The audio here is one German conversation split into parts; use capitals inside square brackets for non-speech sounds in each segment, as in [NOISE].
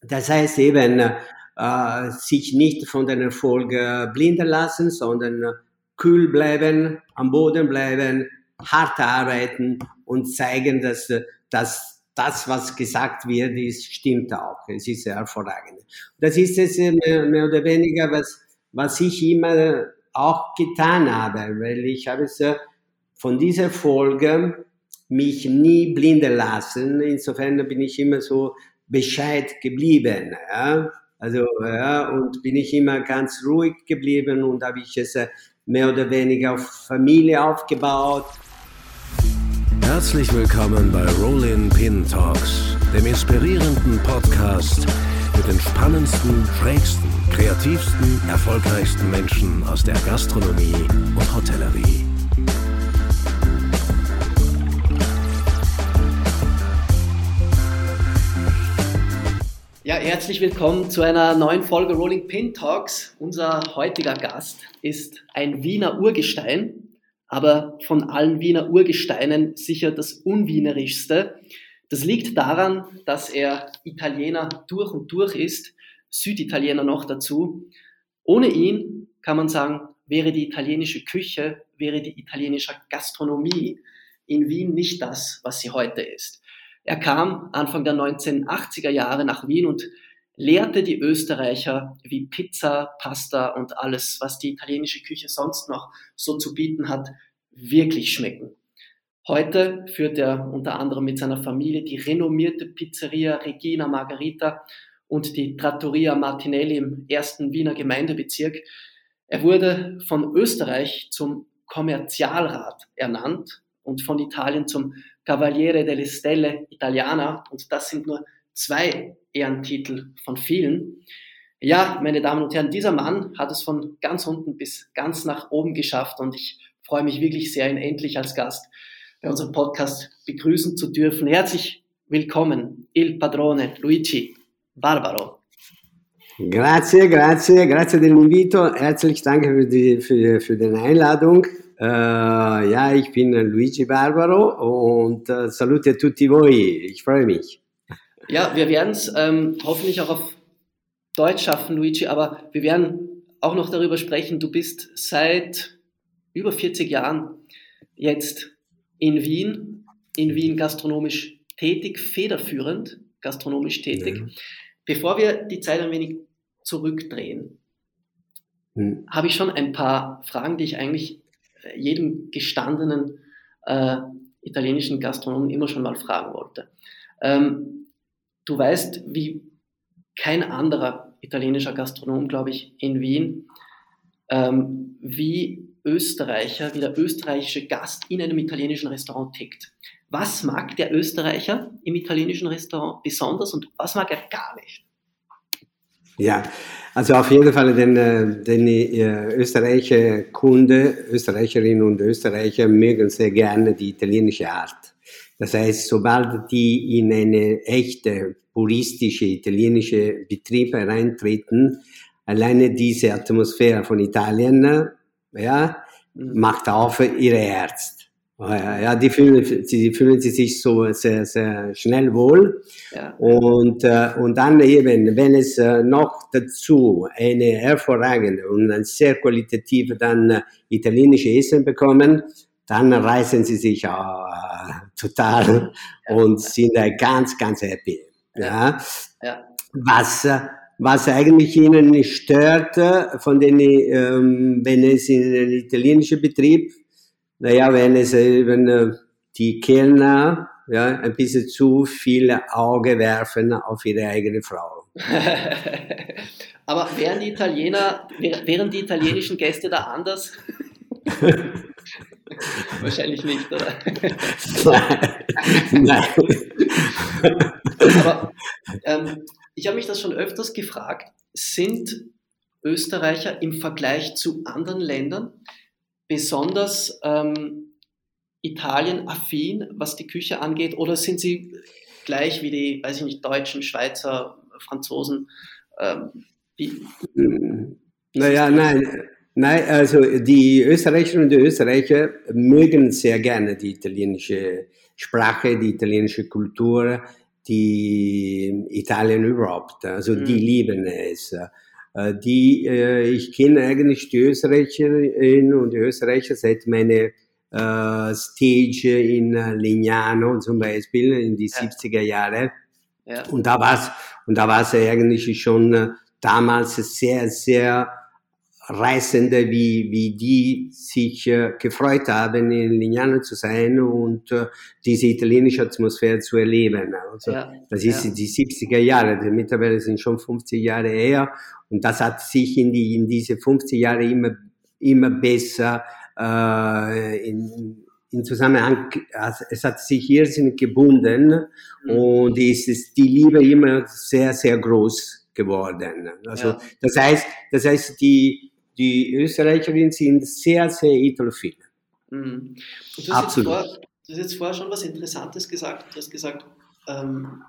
Das heißt eben, äh, sich nicht von den Erfolg äh, blinden lassen, sondern kühl bleiben, am Boden bleiben, hart arbeiten und zeigen, dass, dass das, was gesagt wird, ist, stimmt auch. Es ist hervorragend. Das ist es äh, mehr oder weniger, was, was ich immer auch getan habe, weil ich habe es äh, von dieser Folge mich nie blinden lassen. Insofern bin ich immer so Bescheid geblieben. Ja? Also, ja, und bin ich immer ganz ruhig geblieben und habe ich es äh, mehr oder weniger auf Familie aufgebaut. Herzlich willkommen bei Rollin Pin Talks, dem inspirierenden Podcast mit den spannendsten, schrägsten, kreativsten, erfolgreichsten Menschen aus der Gastronomie und Hotellerie. Ja, herzlich willkommen zu einer neuen Folge Rolling Pin Talks. Unser heutiger Gast ist ein Wiener Urgestein, aber von allen Wiener Urgesteinen sicher das unwienerischste. Das liegt daran, dass er Italiener durch und durch ist, Süditaliener noch dazu. Ohne ihn kann man sagen, wäre die italienische Küche, wäre die italienische Gastronomie in Wien nicht das, was sie heute ist. Er kam Anfang der 1980er Jahre nach Wien und lehrte die Österreicher, wie Pizza, Pasta und alles, was die italienische Küche sonst noch so zu bieten hat, wirklich schmecken. Heute führt er unter anderem mit seiner Familie die renommierte Pizzeria Regina Margarita und die Trattoria Martinelli im ersten Wiener Gemeindebezirk. Er wurde von Österreich zum Kommerzialrat ernannt und von Italien zum Cavaliere delle Stelle Italiana. Und das sind nur zwei Ehrentitel von vielen. Ja, meine Damen und Herren, dieser Mann hat es von ganz unten bis ganz nach oben geschafft und ich freue mich wirklich sehr, ihn endlich als Gast bei unserem Podcast begrüßen zu dürfen. Herzlich willkommen, Il Padrone Luigi Barbaro. Grazie, grazie, grazie dell'invito. Herzlich danke für die, für, für die Einladung. Äh, ja, ich bin Luigi Barbaro und äh, salute a tutti voi. Ich freue mich. Ja, wir werden es ähm, hoffentlich auch auf Deutsch schaffen, Luigi, aber wir werden auch noch darüber sprechen. Du bist seit über 40 Jahren jetzt in Wien, in Wien gastronomisch tätig, federführend gastronomisch tätig. Ja. Bevor wir die Zeit ein wenig zurückdrehen, hm. habe ich schon ein paar Fragen, die ich eigentlich jedem gestandenen äh, italienischen Gastronomen immer schon mal fragen wollte. Ähm, du weißt, wie kein anderer italienischer Gastronom, glaube ich, in Wien, ähm, wie Österreicher, wie der österreichische Gast in einem italienischen Restaurant tickt. Was mag der Österreicher im italienischen Restaurant besonders und was mag er gar nicht? Ja, also auf jeden Fall den, äh, den äh, österreichische Kunde, Österreicherinnen und Österreicher mögen sehr gerne die italienische Art. Das heißt, sobald die in eine echte puristische italienische Betrieb hereintreten, alleine diese Atmosphäre von Italien, ja, mhm. macht auf ihr Herz. Ja, ja, die fühlen, sie fühlen sich so sehr, sehr schnell wohl. Ja. Und, äh, und dann eben, wenn es äh, noch dazu eine hervorragende und ein sehr qualitative dann äh, italienische Essen bekommen, dann reißen sie sich äh, total und sind äh, ganz, ganz happy. Ja. ja. Was, äh, was eigentlich ihnen stört, äh, von den, ähm, wenn es in einen italienischen Betrieb naja, wenn es eben äh, die Kellner ja, ein bisschen zu viel Auge werfen auf ihre eigene Frau. [LAUGHS] Aber wären die Italiener, wären die italienischen Gäste da anders? [LAUGHS] Wahrscheinlich nicht, oder? Nein. Nein. Aber ähm, ich habe mich das schon öfters gefragt. Sind Österreicher im Vergleich zu anderen Ländern besonders ähm, Italien-affin, was die Küche angeht, oder sind sie gleich wie die, weiß ich nicht, Deutschen, Schweizer, Franzosen? Ähm, die, naja, nein. Nein, also die Österreicherinnen und die Österreicher mögen sehr gerne die italienische Sprache, die italienische Kultur, die Italien überhaupt. Also mhm. die lieben es. Äh, die, äh, ich kenne eigentlich die Österreicherinnen und die Österreicher seit meiner äh, Stage in Lignano zum Beispiel in die ja. 70er Jahre. Ja. Und da war es und da war es eigentlich schon damals sehr sehr Reisende, wie, wie die sich äh, gefreut haben, in Lignano zu sein und äh, diese italienische Atmosphäre zu erleben. Also, ja, das ist ja. die 70er Jahre, die mittlerweile sind schon 50 Jahre her und das hat sich in, die, in diese 50 Jahre immer, immer besser äh, in, in Zusammenhang, also es hat sich irrsinnig gebunden mhm. und es ist die Liebe immer sehr, sehr groß geworden. Also ja. das heißt, das heißt, die, die Österreicherinnen sind sehr, sehr italophil. Mhm. Du, hast Absolut. Vor, du hast jetzt vorher schon was Interessantes gesagt. Du hast gesagt, ähm,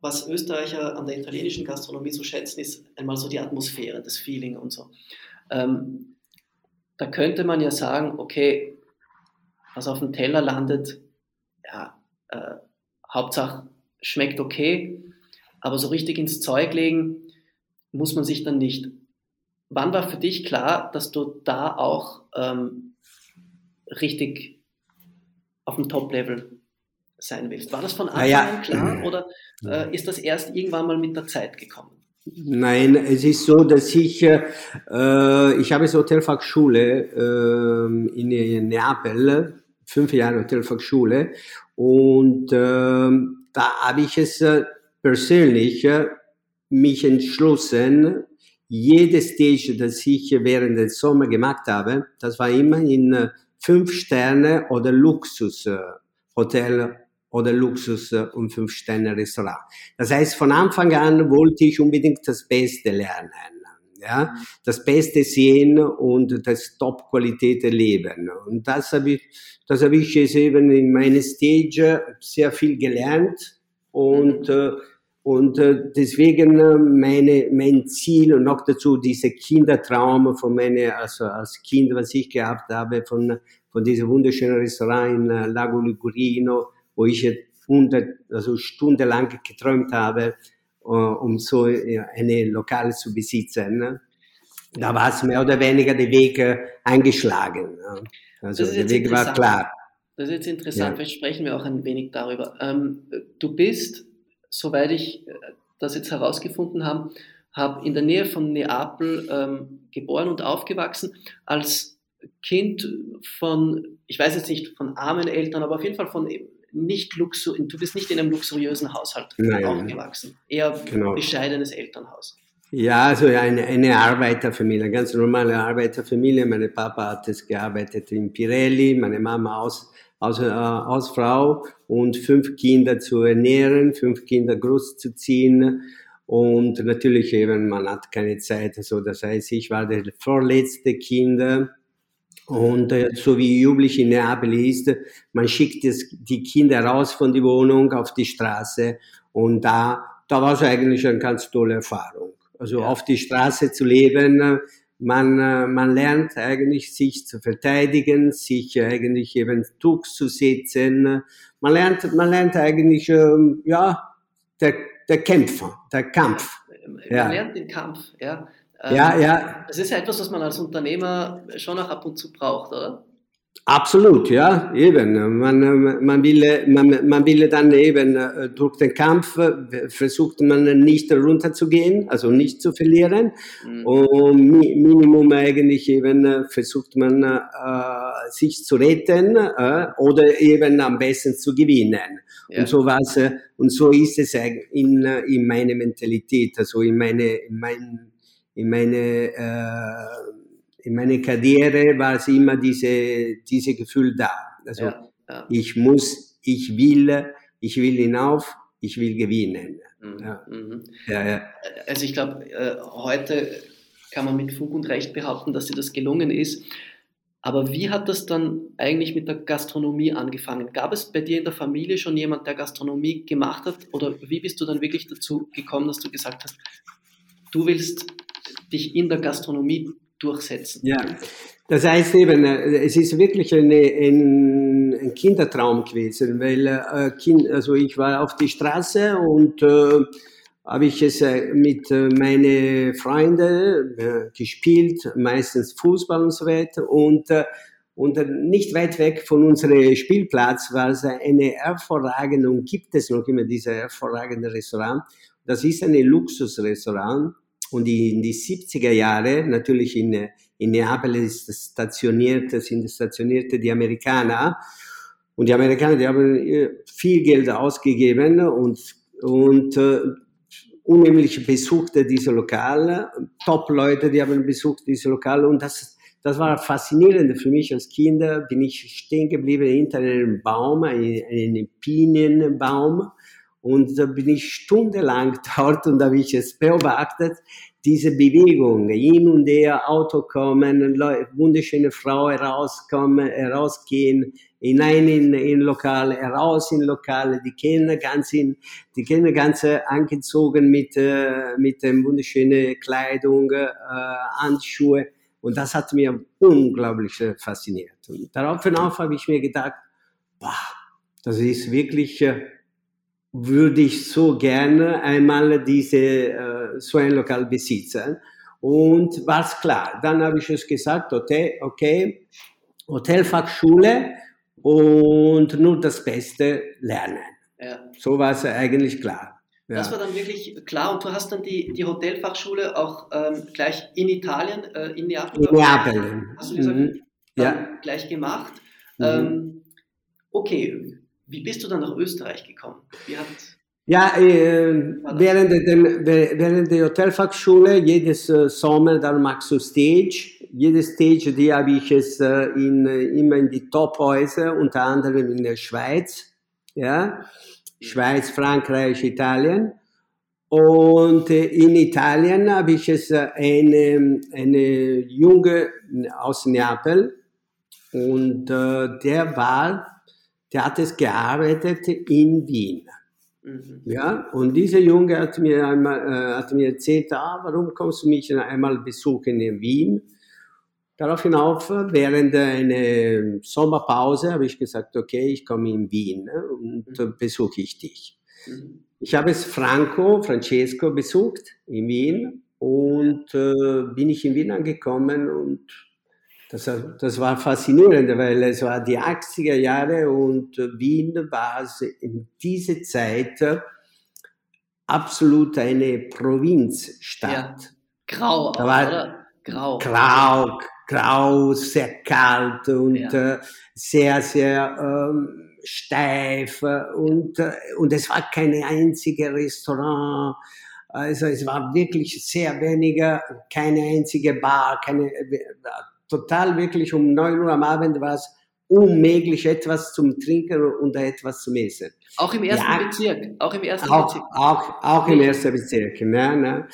was Österreicher an der italienischen Gastronomie so schätzen, ist einmal so die Atmosphäre, das Feeling und so. Ähm, da könnte man ja sagen, okay, was auf dem Teller landet, ja, äh, Hauptsache schmeckt okay, aber so richtig ins Zeug legen muss man sich dann nicht wann war für dich klar, dass du da auch ähm, richtig auf dem Top-Level sein willst? War das von Anfang naja. an klar oder äh, ist das erst irgendwann mal mit der Zeit gekommen? Nein, es ist so, dass ich, äh, ich habe so Hotelfachschule äh, in Neapel, fünf Jahre Hotelfachschule und äh, da habe ich es äh, persönlich äh, mich entschlossen, jede Stage, das ich während des Sommer gemacht habe, das war immer in äh, fünf Sterne oder Luxus äh, Hotel oder Luxus äh, und fünf Sterne Restaurant. Das heißt, von Anfang an wollte ich unbedingt das Beste lernen. Ja, das Beste sehen und das Top-Qualität erleben. Und das habe ich, das habe ich jetzt eben in meiner Stage sehr viel gelernt und äh, und äh, deswegen äh, meine, mein Ziel und noch dazu diese Kindertraum von meiner, also als Kind, was ich gehabt habe, von, von diesem wunderschönen Restaurant in äh, Lago Ligurino, wo ich hundert, also stundenlang geträumt habe, uh, um so ja, eine Lokale zu besitzen. Ne? Da war es mehr oder weniger der Weg äh, eingeschlagen. Ne? Also der Weg war klar. Das ist jetzt interessant, ja. vielleicht sprechen wir auch ein wenig darüber. Ähm, du bist soweit ich äh, das jetzt herausgefunden habe, habe in der Nähe von Neapel ähm, geboren und aufgewachsen, als Kind von, ich weiß jetzt nicht, von armen Eltern, aber auf jeden Fall von nicht Luxus, du bist nicht in einem luxuriösen Haushalt Nein. aufgewachsen, eher genau. bescheidenes Elternhaus. Ja, also eine, eine Arbeiterfamilie, eine ganz normale Arbeiterfamilie. Mein Papa hat es gearbeitet in Pirelli, meine Mama aus also äh, als Frau und fünf Kinder zu ernähren, fünf Kinder großzuziehen. Und natürlich eben, man hat keine Zeit. Also das heißt, ich war der vorletzte Kind. Und äh, so wie üblich in Neapel ist, man schickt es, die Kinder raus von der Wohnung auf die Straße. Und da, da war es eigentlich eine ganz tolle Erfahrung. Also ja. auf die Straße zu leben, man, äh, man lernt eigentlich sich zu verteidigen, sich eigentlich eben durchzusetzen. Man lernt, man lernt eigentlich, ähm, ja, der, der Kämpfer, der Kampf. Man ja. lernt den Kampf, ja. ja, ähm, ja. Das ist ja etwas, was man als Unternehmer schon auch ab und zu braucht, oder? Absolut, ja, eben. Man, man, will, man, man will dann eben äh, durch den Kampf äh, versucht man nicht runterzugehen, also nicht zu verlieren. Mhm. Und Minimum eigentlich eben äh, versucht man äh, sich zu retten äh, oder eben am besten zu gewinnen. Ja. Und so was, und so ist es in, in meiner Mentalität, also in meine, in mein, in meine äh, in meiner Karriere war es immer diese, diese Gefühl da. Also ja, ja. ich muss, ich will, ich will hinauf, ich will gewinnen. Mhm. Ja. Mhm. Also ich glaube, äh, heute kann man mit Fug und Recht behaupten, dass dir das gelungen ist. Aber wie hat das dann eigentlich mit der Gastronomie angefangen? Gab es bei dir in der Familie schon jemand, der Gastronomie gemacht hat? Oder wie bist du dann wirklich dazu gekommen, dass du gesagt hast, du willst dich in der Gastronomie durchsetzen. Ja, das heißt eben, äh, es ist wirklich eine, ein, ein Kindertraum gewesen, weil äh, kind, also ich war auf die Straße und äh, habe ich es äh, mit äh, meinen Freunden äh, gespielt, meistens Fußball und so weiter. Und, äh, und nicht weit weg von unserem Spielplatz war es eine hervorragende, und gibt es noch immer dieses hervorragende Restaurant. Das ist ein Luxusrestaurant. Und in die 70er Jahre, natürlich in, in Neapel ist stationiert, sind stationierte die Amerikaner. Und die Amerikaner, die haben äh, viel Geld ausgegeben und, und äh, unheimlich besuchte diese Lokale, Top-Leute, die haben besucht diese Lokale und das, das war faszinierend für mich als Kind. Bin ich stehen geblieben hinter einem Baum, einem Pinienbaum und da bin ich stundenlang [LAUGHS] dort und habe ich es beobachtet, diese Bewegung, hin und her, Auto kommen, wunderschöne Frau herauskommen, herausgehen, hinein in, in Lokale, heraus in Lokale, die Kinder ganz in, die Kinder ganz äh, angezogen mit, äh, mit ähm, wunderschönen Kleidung, äh, Handschuhe. Und das hat mir unglaublich äh, fasziniert. Und daraufhin auf habe ich mir gedacht, boah, das ist wirklich, würde ich so gerne einmal diese, äh, so ein Lokal besitzen. Und war's klar. Dann habe ich es gesagt, okay, okay, Hotelfachschule, und nur das Beste lernen. Ja. So war es eigentlich klar. Ja. Das war dann wirklich klar und du hast dann die, die Hotelfachschule auch ähm, gleich in Italien, äh, in Neapel. In Neapel. Hast du gesagt, mhm. ja. gleich gemacht. Mhm. Ähm, okay, wie bist du dann nach Österreich gekommen? Ja, äh, während, der, während der Hotelfachschule, jedes äh, Sommer, dann machst du Stage. Jede Stage, die habe ich es äh, in, immer in die Top-Häuser, unter anderem in der Schweiz. Ja, Schweiz, Frankreich, Italien. Und äh, in Italien habe ich es äh, eine, eine Junge aus Neapel und äh, der war, der hat es gearbeitet in Wien. Mhm. Ja, und dieser Junge hat mir einmal äh, hat mir erzählt, ah, warum kommst du mich einmal besuchen in Wien? Daraufhin auf, während einer Sommerpause habe ich gesagt, okay, ich komme in Wien ne, und mhm. besuche ich dich. Mhm. Ich habe es Franco, Francesco besucht in Wien und äh, bin ich in Wien angekommen und das, das war faszinierend, weil es war die 80er Jahre und Wien war in dieser Zeit absolut eine Provinzstadt. Ja. Grau, da war oder? Grau. Grau, grau, sehr kalt und ja. äh, sehr, sehr ähm, steif und, äh, und es war kein einziges Restaurant. Also es war wirklich sehr weniger, keine einzige Bar, keine, total wirklich um 9 Uhr am Abend war es unmöglich, etwas zum Trinken und etwas zum Essen. Auch im ersten ja, Bezirk? Auch im ersten auch, Bezirk? Auch, auch im ersten Bezirk. Ne, ne.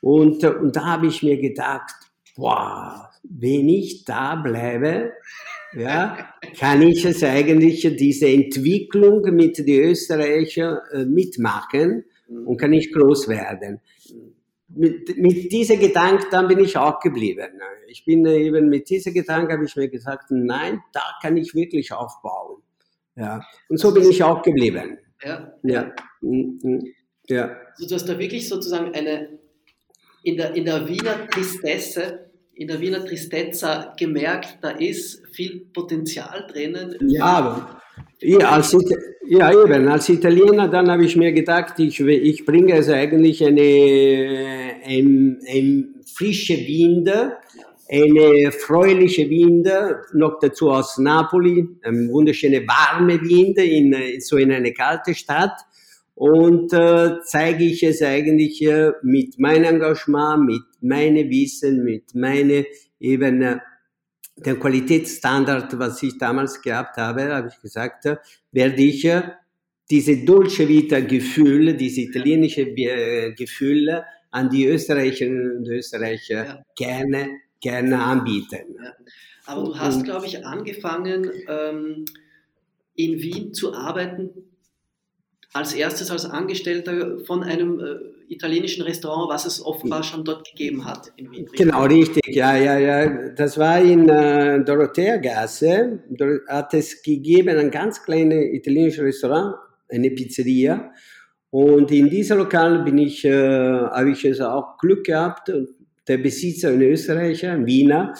Und, und da habe ich mir gedacht, boah, wenn ich da bleibe, ja, kann ich es eigentlich, diese Entwicklung mit den Österreichern äh, mitmachen und kann ich groß werden mit, mit dieser Gedanke, dann bin ich auch geblieben. Ich bin eben mit dieser Gedanke, habe ich mir gesagt, nein, da kann ich wirklich aufbauen. Ja. Und so bin ich auch geblieben. Ja. Ja. Mhm, mhm. ja. Also du hast da wirklich sozusagen eine, in der, in der Wiener Tristesse, in der Wiener Tristezza gemerkt, da ist viel Potenzial drinnen. Ja, ja, als, ja, eben. Als Italiener dann habe ich mir gedacht, ich, ich bringe also eigentlich eine, ein, ein frische Wind, eine freuliche Wind, noch dazu aus Napoli, eine wunderschöne warme Wind in, so in eine kalte Stadt. Und äh, zeige ich es eigentlich äh, mit meinem Engagement, mit meinem Wissen, mit meinen eben äh, der Qualitätsstandard, was ich damals gehabt habe, habe ich gesagt, werde ich diese Dolce Vita Gefühle, diese italienische äh, Gefühle an die Österreicherinnen und Österreicher ja. gerne, gerne anbieten. Ja. Aber du hast, glaube ich, angefangen, ähm, in Wien zu arbeiten, als erstes als Angestellter von einem äh, italienischen Restaurant, was es offenbar schon dort gegeben hat in Wien. Genau, richtig, ja, ja, ja. Das war in äh, Dorotheagasse. Dort hat es gegeben ein ganz kleines italienisches Restaurant, eine Pizzeria. Und in diesem Lokal bin ich, äh, habe ich also auch Glück gehabt der Besitzer, ein Österreicher, ein Wiener,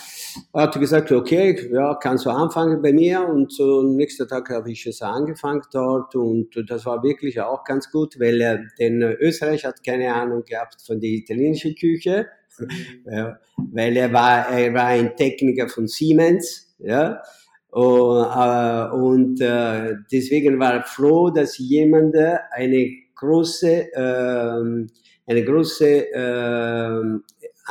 hat gesagt, okay, ja, kannst du anfangen bei mir. Und so, nächsten Tag habe ich es angefangen dort. Und das war wirklich auch ganz gut, weil er, den Österreicher hat keine Ahnung gehabt von der italienischen Küche, [LAUGHS] ja, weil er war, er war ein Techniker von Siemens, ja, und, äh, und äh, deswegen war er froh, dass jemand eine große, äh, eine große äh,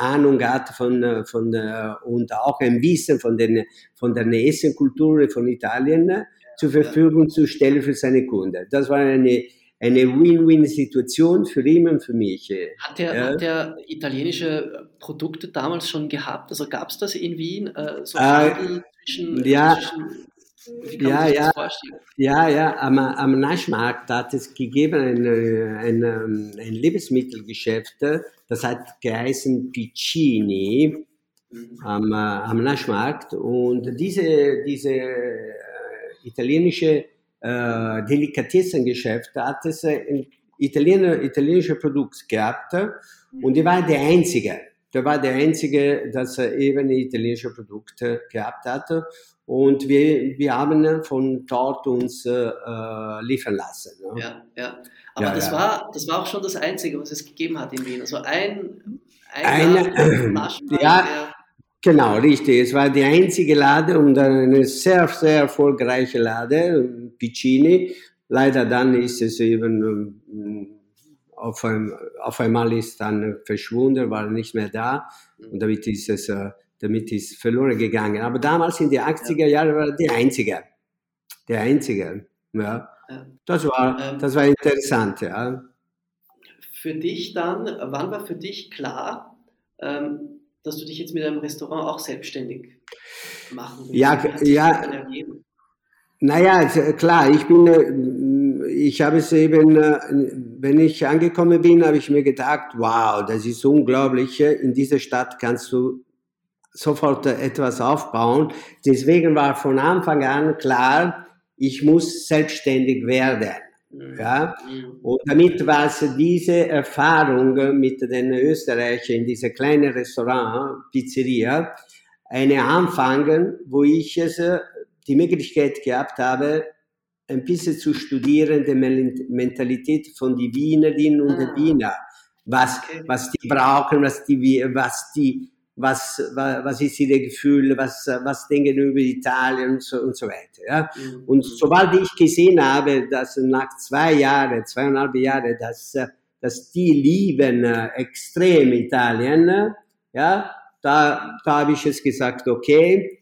Ahnung hat von, äh, von, äh, und auch ein Wissen von, den, von der Essenkultur von Italien äh, zur Verfügung zu stellen für seine Kunden. Das war eine, eine Win-Win-Situation für ihn und für mich. Hat er, ja. hat er italienische Produkte damals schon gehabt? Also gab es das in Wien? So äh, zwischen, ja, zwischen ja, ja, ja, ja, am, am Naschmarkt hat es gegeben ein, ein, ähm, ein Lebensmittelgeschäft, das hat geheißen Piccini mhm. am, äh, am Naschmarkt und diese, diese äh, italienische äh, Delikatessengeschäft hat es ein Italiener, italienische Produkt gehabt und die war der einzige. Der war der einzige, das eben italienische Produkte gehabt hatte. Und wir, wir haben von dort uns äh, äh liefern lassen. Ne? Ja, ja. Aber ja, das, ja. War, das war auch schon das Einzige, was es gegeben hat in Wien. Also ein, ein Eine, [CLEARS THROAT] ja, genau, richtig. Es war die einzige Lade und eine sehr, sehr erfolgreiche Lade, Piccini. Leider dann ist es eben ähm, auf, ein, auf einmal ist dann verschwunden, war nicht mehr da und damit ist es äh, damit ist verloren gegangen. Aber damals in den 80er Jahren war die einzige. Der einzige. Ja. Das war, ähm, das war interessant, ja. Für dich dann, wann war für dich klar, ähm, dass du dich jetzt mit einem Restaurant auch selbstständig machen willst? Ja, ja. Naja, klar, ich bin, äh, ich habe es eben, äh, wenn ich angekommen bin, habe ich mir gedacht, wow, das ist unglaublich, in dieser Stadt kannst du sofort etwas aufbauen. Deswegen war von Anfang an klar, ich muss selbstständig werden. Mhm. Ja? Mhm. Und damit war es diese Erfahrung mit den Österreichern in diesem kleinen Restaurant, Pizzeria, eine Anfang, wo ich es, äh, die Möglichkeit gehabt habe, ein bisschen zu studieren, die Mentalität von den Wienerinnen und ah. Wiener. Was, was die brauchen, was die, was die, was, was ist ihr Gefühl, was, was denken über Italien und so, und so weiter. Ja? Mhm. Und sobald ich gesehen habe, dass nach zwei Jahren, zweieinhalb Jahren, dass, dass die lieben äh, extrem Italien, ja, da, da habe ich es gesagt, okay,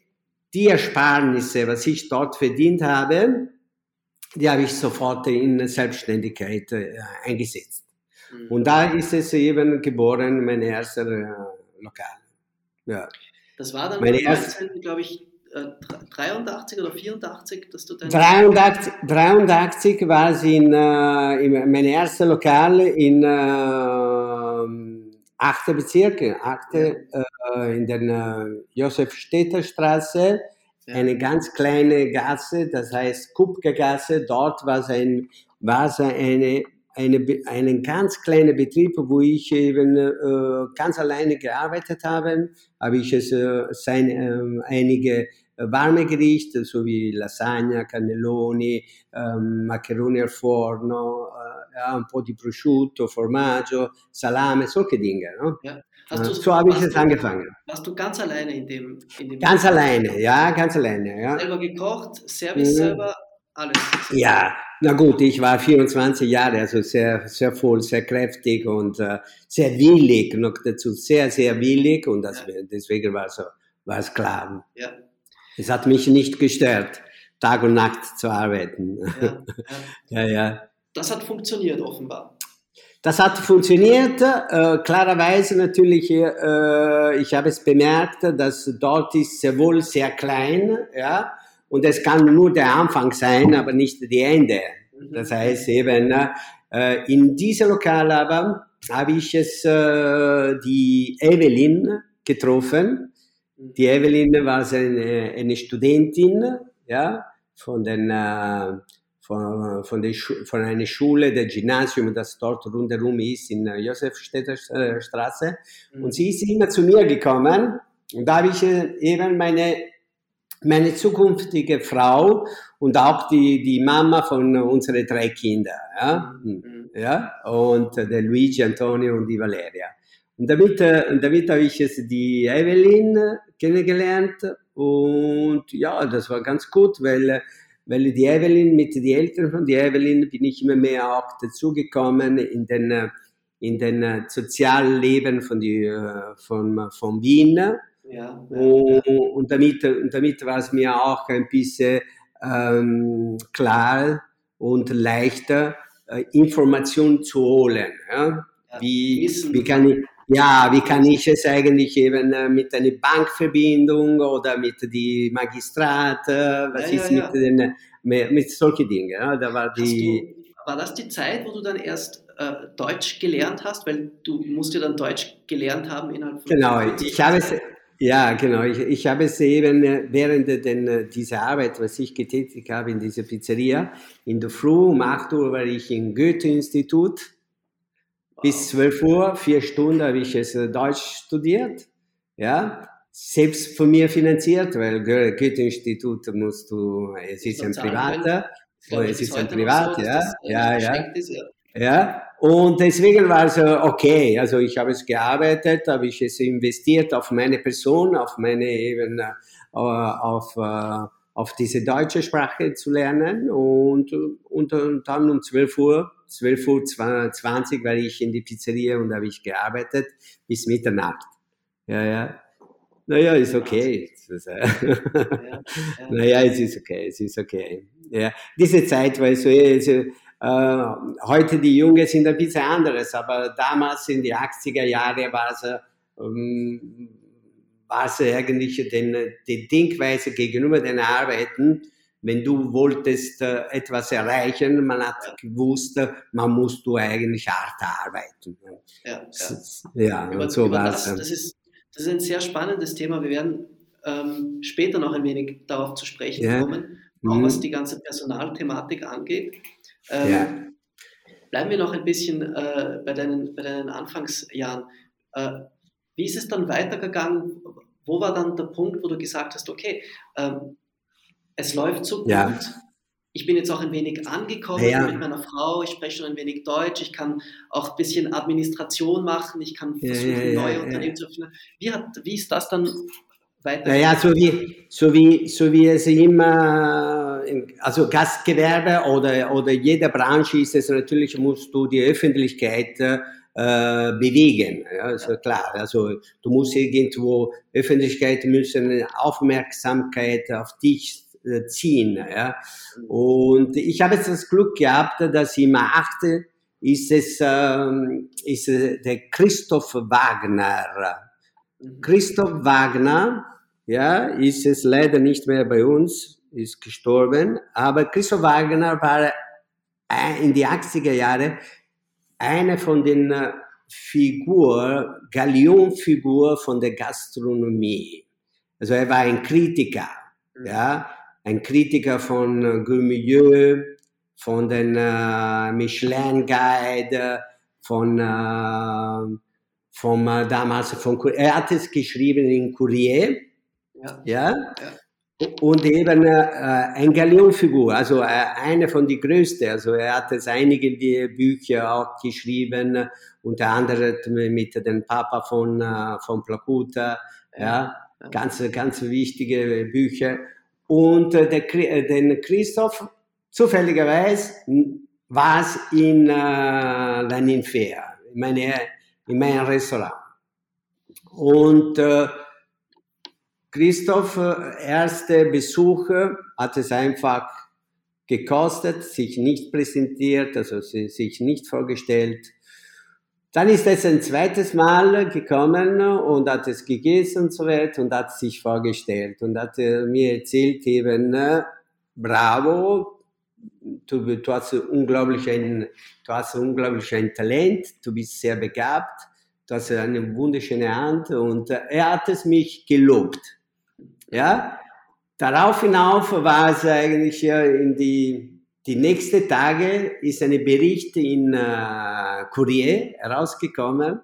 die Ersparnisse, was ich dort verdient habe, die habe ich sofort in Selbstständigkeit äh, eingesetzt. Mhm. Und da ist es eben geboren, mein erster äh, Lokal. Ja. Das war dann Meine erste, glaube ich, 83 äh, oder 84, dass du dann 83, 83 war es in, äh, in mein erstes Lokal in äh, 8. Bezirk, 8. Äh, in der äh, Josef-Städter Straße, ja. eine ganz kleine Gasse, das heißt Kupke-Gasse. Dort war es, ein, war es eine eine, einen ganz kleinen Betrieb, wo ich eben äh, ganz alleine gearbeitet habe, habe ich es äh, sein, äh, einige warme Gerichte, so wie Lasagna, Cannelloni, ähm, Maccheroni al forno, äh, ja, ein po' di prosciutto, formaggio, Salame, solche Dinge. No? Ja. Äh, so habe ich es angefangen. Warst du ganz alleine in dem? In dem ganz Betrieb? alleine, ja, ganz alleine. Ja. Selber gekocht, Service mhm. selber, alles. Ja, na gut, ich war 24 Jahre, also sehr, sehr voll, sehr kräftig und äh, sehr willig, noch dazu sehr, sehr willig und das, ja. deswegen war, so, war es klar. Ja. Es hat mich nicht gestört, Tag und Nacht zu arbeiten. [LAUGHS] Ja, ja. ja, Das hat funktioniert offenbar. Das hat funktioniert, äh, klarerweise natürlich, äh, ich habe es bemerkt, dass dort ist sehr wohl sehr klein, ja, und es kann nur der Anfang sein, aber nicht die Ende. Das heißt eben, äh, in diesem Lokal aber habe ich es äh, die Evelyn getroffen. Mhm. Die Evelyn war eine, eine Studentin, ja, von den äh, von, von, der von einer Schule, der Gymnasium, das dort rundherum ist, in Josefstädter Straße. Mhm. Und sie ist immer zu mir gekommen und da habe ich eben meine, meine zukünftige Frau und auch die, die Mama von unseren drei Kindern, ja, mhm. ja, und der Luigi, Antonio und die Valeria. Und damit, und damit habe ich jetzt die Evelyn kennengelernt und ja, das war ganz gut, weil weil die Evelyn, mit den Eltern von der Evelyn bin ich immer mehr auch dazugekommen in den, in den sozialen Leben von, die, von, von Wien. Ja, und, und, damit, und damit war es mir auch ein bisschen ähm, klar und leichter, äh, Informationen zu holen. Ja? Wie, wie, kann ich, ja, wie kann ich es eigentlich eben äh, mit einer Bankverbindung oder mit dem Magistrat, was ja, ist mit den, mit solchen Dingen. Ja, da war die. War das die Zeit, wo du dann erst äh, Deutsch gelernt hast? Weil du musst ja dann Deutsch gelernt haben innerhalb von. Genau, ich habe es. Ja, genau. Ich, ich habe es eben äh, während den, äh, dieser Arbeit, was ich getätigt habe in dieser Pizzeria, in der Früh um 8 Uhr war ich im Goethe-Institut bis 12 Uhr, vier Stunden habe ich es äh, Deutsch studiert. Ja, selbst von mir finanziert, weil Goethe-Institut musst du, es ist ein privater, es ist ein privat, so, ja, ja, ja. Ist, ja. Ja, und deswegen war es okay. Also ich habe es gearbeitet, habe ich es investiert auf meine Person, auf meine eben, äh, auf, äh, auf diese deutsche Sprache zu lernen und, und, und dann um 12 Uhr 12 Uhr 20 war ich in die Pizzeria und habe ich gearbeitet bis Mitternacht. Ja, ja. Naja, ist okay. naja, [LAUGHS] es ist okay, es ist okay. Ja. Diese Zeit war so, äh, heute die Jungen sind ein bisschen anderes, aber damals in die 80er Jahre war es, ähm, war es eigentlich den, die Denkweise gegenüber den Arbeiten, wenn du wolltest äh, etwas erreichen, man hat gewusst, äh, man musst du eigentlich hart arbeiten. Ja, ja. ja über, so war das, das, ist, das ist ein sehr spannendes Thema. Wir werden ähm, später noch ein wenig darauf zu sprechen ja. kommen, auch mhm. was die ganze Personalthematik angeht. Ähm, ja. Bleiben wir noch ein bisschen äh, bei, deinen, bei deinen Anfangsjahren. Äh, wie ist es dann weitergegangen? Wo war dann der Punkt, wo du gesagt hast, okay, ähm, es läuft so gut. Ja. Ich bin jetzt auch ein wenig angekommen ja. mit meiner Frau. Ich spreche schon ein wenig Deutsch. Ich kann auch ein bisschen Administration machen. Ich kann versuchen, neue Unternehmen zu finden. Wie, hat, wie ist das dann weiter? Naja, so wie, so wie, so wie es immer, also Gastgewerbe oder, oder jede Branche ist es natürlich, musst du die Öffentlichkeit äh, bewegen. Ja, also klar. Also du musst irgendwo Öffentlichkeit müssen Aufmerksamkeit auf dich äh, ziehen. Ja. Und ich habe jetzt das Glück gehabt, dass im achte ist es ähm, ist der Christoph Wagner. Mhm. Christoph Wagner, ja, ist es leider nicht mehr bei uns, ist gestorben, aber Christoph Wagner war in die 80er Jahre eine von den äh, Figur, Galeonfigur von der Gastronomie. Also er war ein Kritiker, mhm. ja, ein Kritiker von äh, Gourmilleux, von den äh, Michelin Guide, von, äh, vom äh, damals von er hat es geschrieben in Courrier, ja, ja? ja. Und eben äh, ein Galeonfigur, also äh, eine von die größten, also er hat es einige Bücher auch geschrieben, unter anderem mit dem Papa von, äh, von Placuta, ja, ganz, ganz wichtige Bücher. Und äh, der, äh, den Christoph, zufälligerweise, war es in äh, La Ninfea, in, meine, in meinem Restaurant. Und äh, Christoph, äh, erste Besuche, hat es einfach gekostet, sich nicht präsentiert, also sich nicht vorgestellt. Dann ist es ein zweites Mal gekommen und hat es gegessen und so weiter und hat sich vorgestellt und hat mir erzählt eben, bravo, du, du, hast unglaublich ein, du hast unglaublich ein Talent, du bist sehr begabt, du hast eine wunderschöne Hand und äh, er hat es mich gelobt. Ja, darauf hinauf war es eigentlich in die, die nächsten Tage ist ein Bericht in äh, Kurier herausgekommen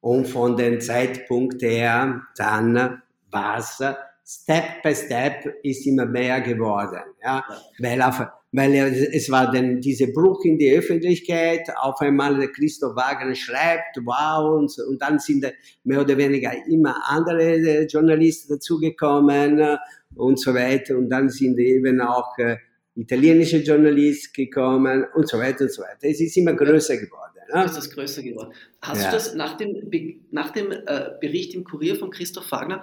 und von dem Zeitpunkt her dann war es Step by Step ist immer mehr geworden, ja, weil auf, weil es war dann dieser Bruch in die Öffentlichkeit, auf einmal der Christoph Wagner schreibt, wow, und, so, und dann sind mehr oder weniger immer andere äh, Journalisten dazugekommen äh, und so weiter, und dann sind eben auch äh, italienische Journalisten gekommen und so weiter und so weiter. Es ist immer größer geworden. Ja? Ist das größer geworden. Hast ja. du das nach dem, nach dem äh, Bericht im Kurier von Christoph Wagner,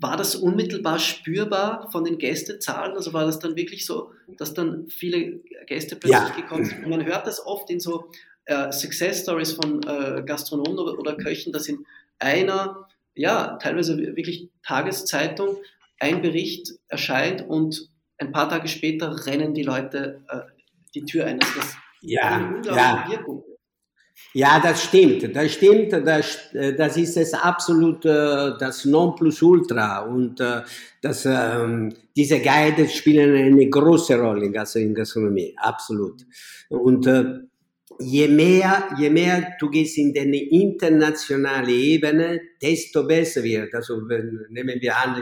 war das unmittelbar spürbar von den Gästezahlen? Also war das dann wirklich so, dass dann viele Gäste plötzlich ja. gekommen sind? Man hört das oft in so äh, Success Stories von äh, Gastronomen oder, oder, Köchen, dass in einer, ja, teilweise wirklich Tageszeitung ein Bericht erscheint und ein paar Tage später rennen die Leute äh, die Tür ein. Das, das ja, ja. Wirkung. Ja, das stimmt, das stimmt, das, das ist es absolut äh, das Nonplusultra und äh, das, ähm, diese Guides spielen eine große Rolle in, Gastronomie, absolut. Und äh, je mehr, je mehr du gehst in eine internationale Ebene, desto besser wird. Also nehmen wir an,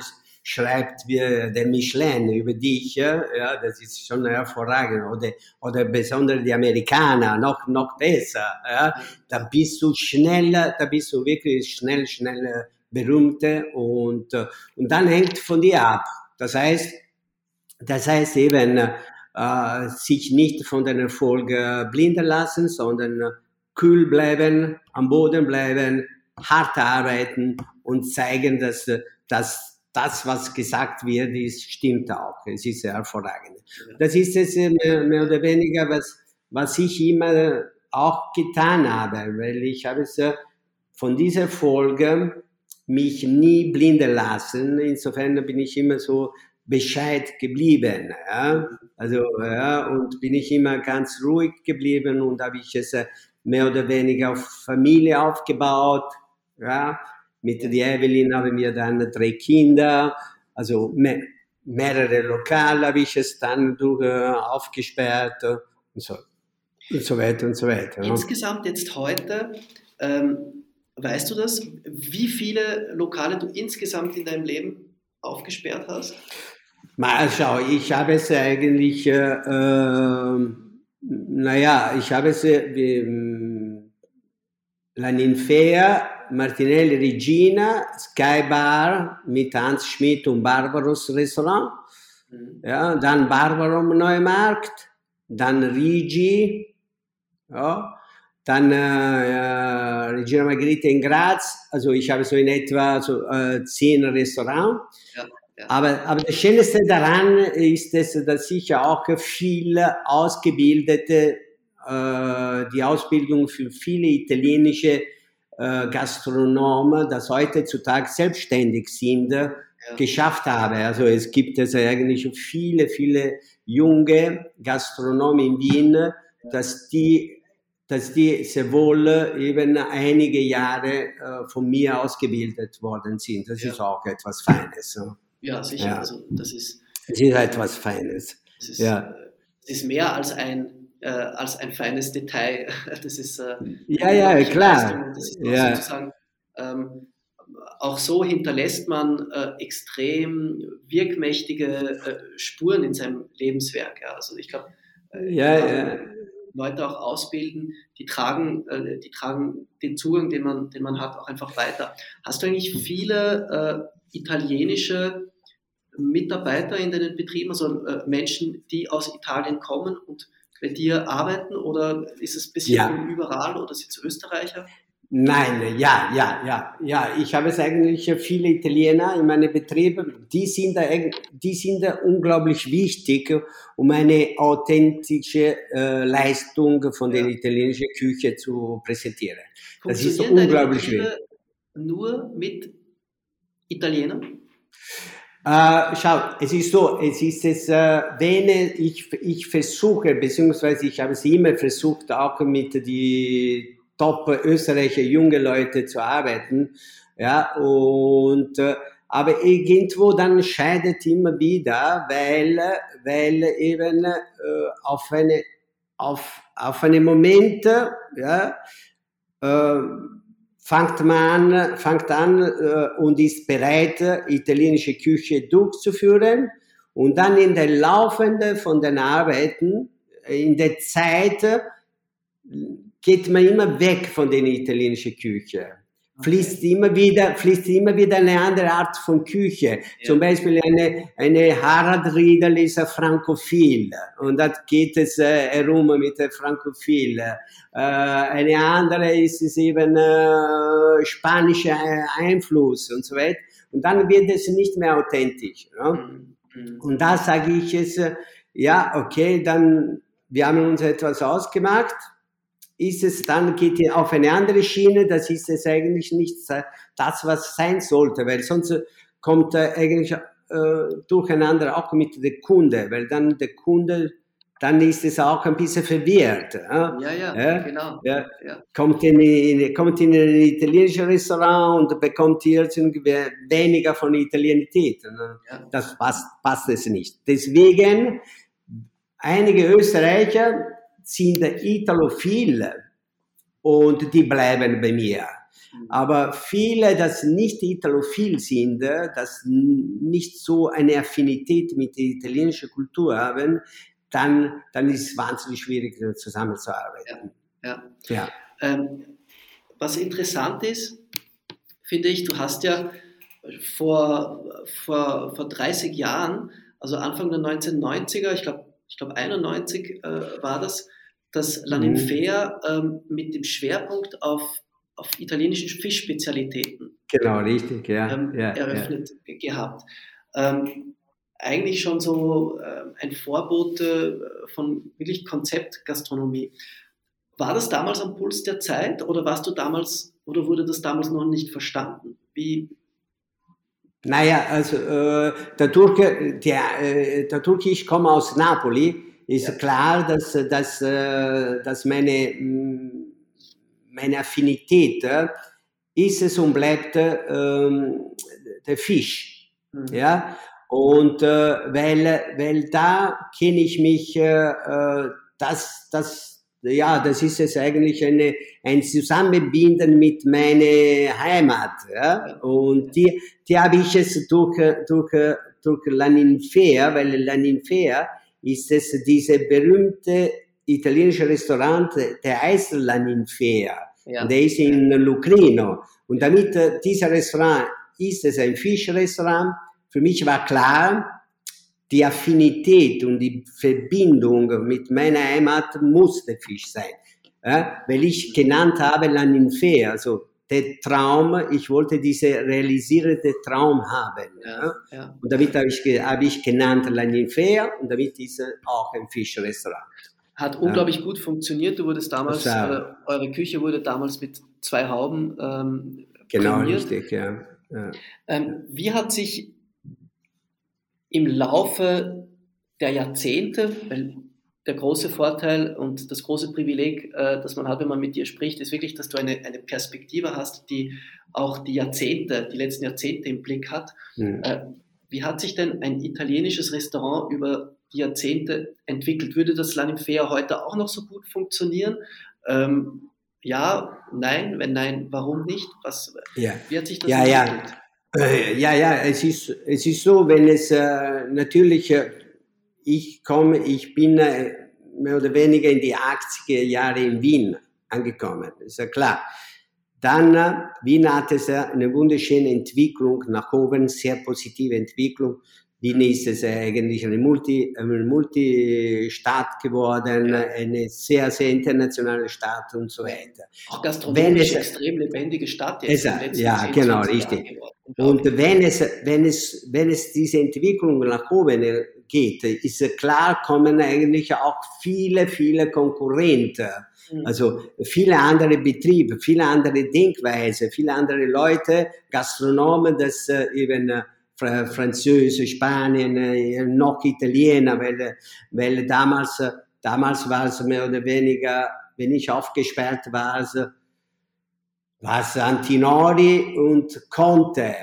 schreibt wie der Michelin über dich, ja, das ist schon hervorragend. Oder, oder besonders die Amerikaner, noch, noch besser. Ja, da bist du schneller, da bist du wirklich schnell, schnell berühmte und, und dann hängt von dir ab. Das heißt, das heißt eben, äh, sich nicht von den Erfolg blinden lassen, sondern kühl bleiben, am Boden bleiben, hart arbeiten und zeigen, dass, dass das, was gesagt wird, ist, stimmt auch. Es ist sehr hervorragend. Das ist es äh, mehr oder weniger, was, was ich immer auch getan habe, weil ich habe es von dieser Folge mich nie blinden lassen. Insofern bin ich immer so Bescheid geblieben. Ja? Also, ja, und bin ich immer ganz ruhig geblieben und habe ich es äh, mehr oder weniger auf Familie aufgebaut. Ja? Mit der Evelyn haben wir dann drei Kinder, also me mehrere Lokale habe ich es dann durch, äh, aufgesperrt und so, und so weiter und so weiter. Insgesamt jetzt heute, ähm, weißt du das, wie viele Lokale du insgesamt in deinem Leben aufgesperrt hast? Mal schau, ich habe es eigentlich, äh, äh, naja, ich habe es, äh, la Ninfea Martinelli Regina, Sky Bar mit Hans Schmidt und Barbaros Restaurant. Mhm. Ja, dann Barbarum Neumarkt, dann Rigi, ja, dann äh, Regina Margherita in Graz. Also ich habe so in etwa so, äh, zehn Restaurants. Ja, ja. Aber, aber das Schönste daran ist, es, dass ich auch viele ausgebildete, äh, die Ausbildung für viele italienische äh, Gastronomen, das heutzutage selbstständig sind, ja. geschafft habe. Also es gibt es eigentlich viele, viele junge Gastronomen in Wien, dass die dass die sehr wohl eben einige Jahre äh, von mir ausgebildet worden sind. Das ja. ist auch etwas Feines. So. Ja, sicher. Ja. Also, das ist, das ist etwas Feines. Das ist, ja. das ist mehr als ein äh, als ein feines Detail. [LAUGHS] Das ist äh, ja, ja, klar. Das ist ja. sozusagen ähm, auch so hinterlässt man äh, extrem wirkmächtige äh, Spuren in seinem Lebenswerk. Ja. Also ich glaube, äh, ja, ja. Leute auch ausbilden, die tragen, äh, die tragen den Zugang, den man, den man hat, auch einfach weiter. Hast du eigentlich viele italienische Mitarbeiter in deinen Betrieben, also Menschen, die aus Italien kommen und bei dir arbeiten oder ist es ein bisschen ja. überall oder sind es Österreicher? Nein, ja, ja, ja, ja. Ich habe es eigentlich viele Italiener in meinen Betrieben. Die sind da, die sind da unglaublich wichtig, um eine authentische äh, Leistung von ja. der italienischen Küche zu präsentieren. Das ist unglaublich wichtig. Nur mit Italienern? Äh, schau, es ist so, es ist es, äh, wenn ich, ich versuche, beziehungsweise ich habe es immer versucht, auch mit die top Österreicher junge Leute zu arbeiten, ja, und, äh, aber irgendwo dann scheidet immer wieder, weil, weil eben äh, auf eine, auf, auf einen Moment, ja, äh, fängt man an, fängt an äh, und ist bereit, italienische Küche durchzuführen. Und dann in der Laufende von den Arbeiten, in der Zeit, geht man immer weg von der italienischen Küche fließt immer wieder, fließt immer wieder eine andere Art von Küche. Ja. Zum Beispiel eine, eine Harald Riedel ist ein Frankophil und da geht es äh, herum mit der Frankophil. Äh, eine andere ist es eben äh, spanischer Einfluss und so weiter. Und dann wird es nicht mehr authentisch. Ne? Mhm. Und da sage ich es, äh, ja, okay, dann, wir haben uns etwas ausgemacht, ist es dann, geht ihr auf eine andere Schiene, das ist es eigentlich nicht das, was sein sollte, weil sonst kommt äh, eigentlich äh, durcheinander auch mit der Kunde, weil dann der Kunde, dann ist es auch ein bisschen verwirrt. Äh? Ja, ja, ja genau. Ja. Kommt, in, in, kommt in ein italienisches Restaurant und bekommt hier weniger von Italianität. Ne? Ja. Das passt, passt es nicht. Deswegen, einige Österreicher, sind Italophile und die bleiben bei mir. Aber viele, das nicht Italophil sind, das nicht so eine Affinität mit der italienischen Kultur haben, dann, dann ist es wahnsinnig schwierig, zusammenzuarbeiten. Ja. ja. ja. Ähm, was interessant ist, finde ich, du hast ja vor, vor, vor 30 Jahren, also Anfang der 1990er, ich glaube ich glaube 91 äh, war das, das Laninfea ähm, mit dem Schwerpunkt auf, auf italienischen Fischspezialitäten genau, richtig, ja, ähm, ja eröffnet ja. gehabt. Ähm, eigentlich schon so äh, ein Vorbote von wirklich Konzeptgastronomie. War das damals am Puls der Zeit oder warst du damals oder wurde das damals noch nicht verstanden? Wie, naja, also äh, der Turke, der, äh, Turke, ich komme aus Napoli ist ja. klar, dass, dass, äh, dass meine, mm, meine Affinität äh, ist es und bleibt ähm, der Fisch. Mhm. Ja? Und äh, weil, weil da kenne ich mich, äh, das, das, ja, das ist es eigentlich eine, ein Zusammenbinden mit meiner Heimat. Ja? Und die, die habe ich es durch, durch, durch Laninfea, weil Laninfea ist es diese berühmte italienische Restaurant, der heißt La Ninfea. Ja. Der ist in Lucrino. Und damit äh, dieser Restaurant ist es ein Fischrestaurant, für mich war klar, die Affinität und die Verbindung mit meiner Heimat muss der Fisch sein. Ja, weil ich genannt habe La Ninfea, also der Traum, ich wollte diese realisierte Traum haben. Ja, ja. Und damit habe ich, hab ich genannt La Ninfea und damit ist auch ein Fischrestaurant. Hat unglaublich gut funktioniert. Du wurdest damals, äh, eure Küche wurde damals mit zwei Hauben ähm, Genau, prämiert. richtig, ja. Ähm, wie hat sich im Laufe der Jahrzehnte, weil der große Vorteil und das große Privileg, äh, das man hat, wenn man mit dir spricht, ist wirklich, dass du eine, eine Perspektive hast, die auch die Jahrzehnte, die letzten Jahrzehnte im Blick hat. Mhm. Äh, wie hat sich denn ein italienisches Restaurant über die Jahrzehnte entwickelt? Würde das Lanimfea heute auch noch so gut funktionieren? Ähm, ja, nein, wenn nein, warum nicht? Was, ja. Wie hat sich das ja, entwickelt? Ja. Äh, ja, ja, es ist, es ist so, wenn es äh, natürlich äh, ich komme, ich bin äh, mehr oder weniger in die 80er Jahre in Wien angekommen, ist ja klar. Dann, äh, Wien hatte es eine wunderschöne Entwicklung nach oben, sehr positive Entwicklung. Wien ist es eigentlich eine Multi, eine Multistadt geworden, eine sehr, sehr internationale Stadt und so weiter. Auch gastronomisch eine extrem lebendige Stadt jetzt. Es, ja, genau, richtig. Und wenn es, wenn es, wenn es diese Entwicklung nach oben geht, ist klar, kommen eigentlich auch viele, viele Konkurrenten. Mhm. Also viele andere Betriebe, viele andere Denkweise, viele andere Leute, Gastronomen, das äh, eben Französisch, Spanien, noch Italiener, weil, weil damals, damals war es mehr oder weniger, wenn ich aufgesperrt war, war es Antinori und Conte.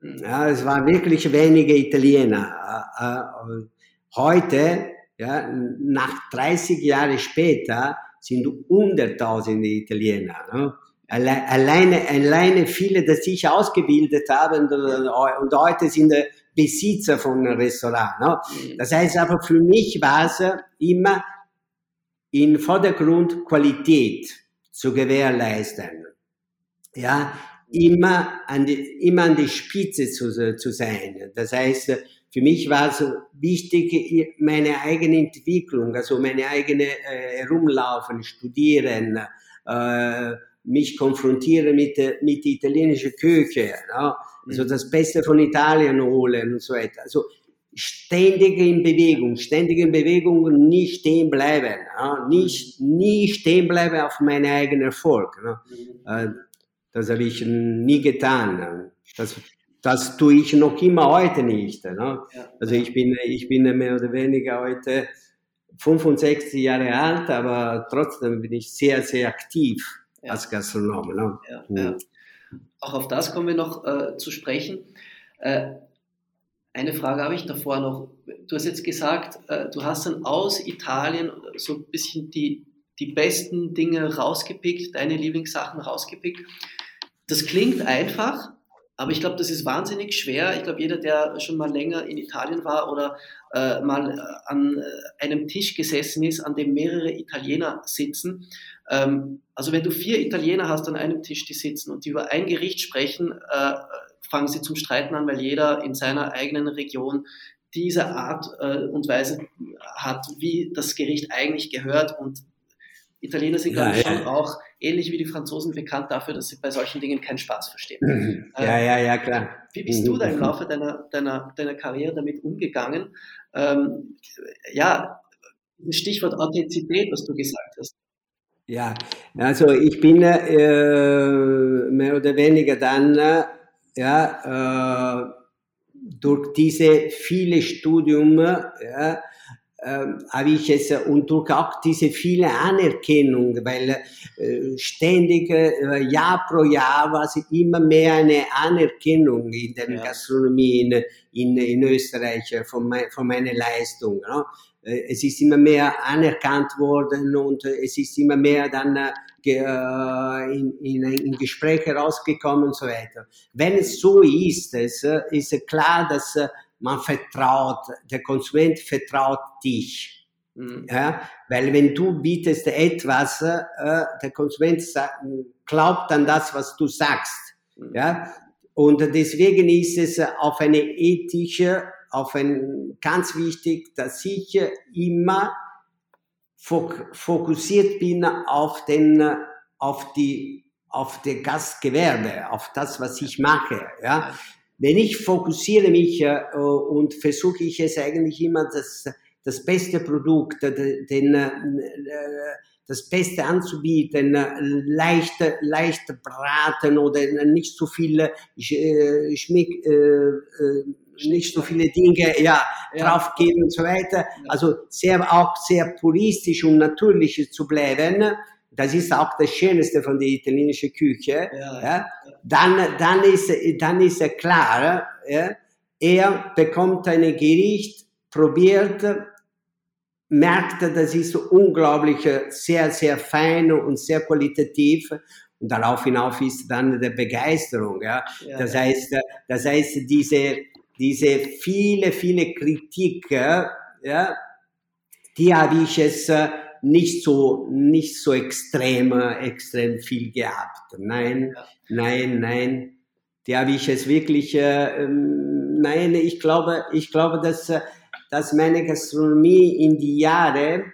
Ja, es waren wirklich wenige Italiener. Äh, heute, ja, nach 30 Jahren später, sind hunderttausende Italiener. Ne? Alleine, alleine viele, die sich ausgebildet haben und heute sind Besitzer von einem Restaurant. Ne? Mhm. Das heißt aber, für mich war es immer in Vordergrund Qualität zu gewährleisten. Ja, immer an die, immer an die Spitze zu, zu sein. Das heißt, für mich war es wichtig, meine eigene Entwicklung, also meine eigene äh, Herumlaufen, Studieren, äh, mich konfrontieren mit, mit der italienischen Küche, ja? also mhm. das Beste von Italien holen und so weiter. Also ständig in Bewegung, ständig in Bewegung und nie stehen bleiben, ja? nicht, mhm. nie stehen bleiben auf meinen eigenen Erfolg. Ja? Mhm. Äh, das habe ich nie getan. Das, das tue ich noch immer heute nicht. Ne? Ja. Also ich bin, ich bin mehr oder weniger heute 65 Jahre alt, aber trotzdem bin ich sehr, sehr aktiv ja. als Gastronom. Ne? Ja, ja. Auch auf das kommen wir noch äh, zu sprechen. Äh, eine Frage habe ich davor noch. Du hast jetzt gesagt, äh, du hast dann aus Italien so ein bisschen die, die besten Dinge rausgepickt, deine Lieblingssachen rausgepickt. Das klingt einfach, aber ich glaube, das ist wahnsinnig schwer. Ich glaube, jeder, der schon mal länger in Italien war oder äh, mal äh, an äh, einem Tisch gesessen ist, an dem mehrere Italiener sitzen. Ähm, also wenn du vier Italiener hast an einem Tisch, die sitzen und die über ein Gericht sprechen, äh, fangen sie zum Streiten an, weil jeder in seiner eigenen Region diese Art äh, und Weise hat, wie das Gericht eigentlich gehört. Und Italiener sind, glaube ich, ja, schon auch ähnlich wie die Franzosen bekannt dafür, dass sie bei solchen Dingen keinen Spaß verstehen. Mhm. Ja, ja, ja, klar. Wie bist du da im mhm. Laufe deiner, deiner, deiner Karriere damit umgegangen? Ähm, ja, Stichwort Authentizität, was du gesagt hast. Ja, also ich bin äh, mehr oder weniger dann äh, ja, äh, durch diese viele Studium ja, habe ich es und durch auch diese viele Anerkennung, weil äh, ständig äh, Jahr pro Jahr war es immer mehr eine Anerkennung in der ja. Gastronomie in, in, in Österreich von, mein, von meiner Leistung. No? Äh, es ist immer mehr anerkannt worden und es ist immer mehr dann äh, in, in, in Gespräche rausgekommen und so weiter. Wenn es so ist, es, ist klar, dass man vertraut, der Konsument vertraut dich. Mhm. Ja, weil wenn du bietest etwas, äh, der Konsument glaubt an das, was du sagst. Mhm. Ja, und deswegen ist es auf eine ethische, auf ein ganz wichtig, dass ich immer fokussiert bin auf den, auf die, auf der Gastgewerbe, auf das, was ich mache. Ja, wenn ich fokussiere mich äh, und versuche ich es eigentlich immer das, das beste Produkt, den, äh, das Beste anzubieten, leicht, leicht braten oder nicht so viel äh, Schmick, äh, äh, nicht so viele Dinge ja, ja. draufgeben und so weiter. Also sehr, auch sehr puristisch und natürlich zu bleiben das ist auch das Schönste von der italienischen Küche, ja, ja. Dann, dann, ist, dann ist er klar, ja, er bekommt ein Gericht, probiert, merkt, das ist unglaublich sehr, sehr fein und sehr qualitativ. Und darauf hinauf ist dann der Begeisterung. Ja. ja das, Heißt, das heißt, diese, diese viele, viele Kritik, ja, die habe ich es nicht so, nicht so extrem, extrem viel gehabt. Nein, ja. nein, nein. Die habe ich es wirklich, äh, ähm, nein, ich glaube, ich glaube, dass, äh, dass meine Gastronomie in die Jahre,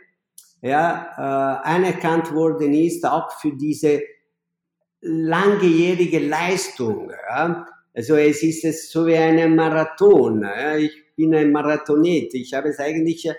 ja, äh, anerkannt worden ist, auch für diese langjährige Leistung. Ja. Also es ist so wie ein Marathon. Ja. Ich bin ein Marathonet. Ich habe es eigentlich äh,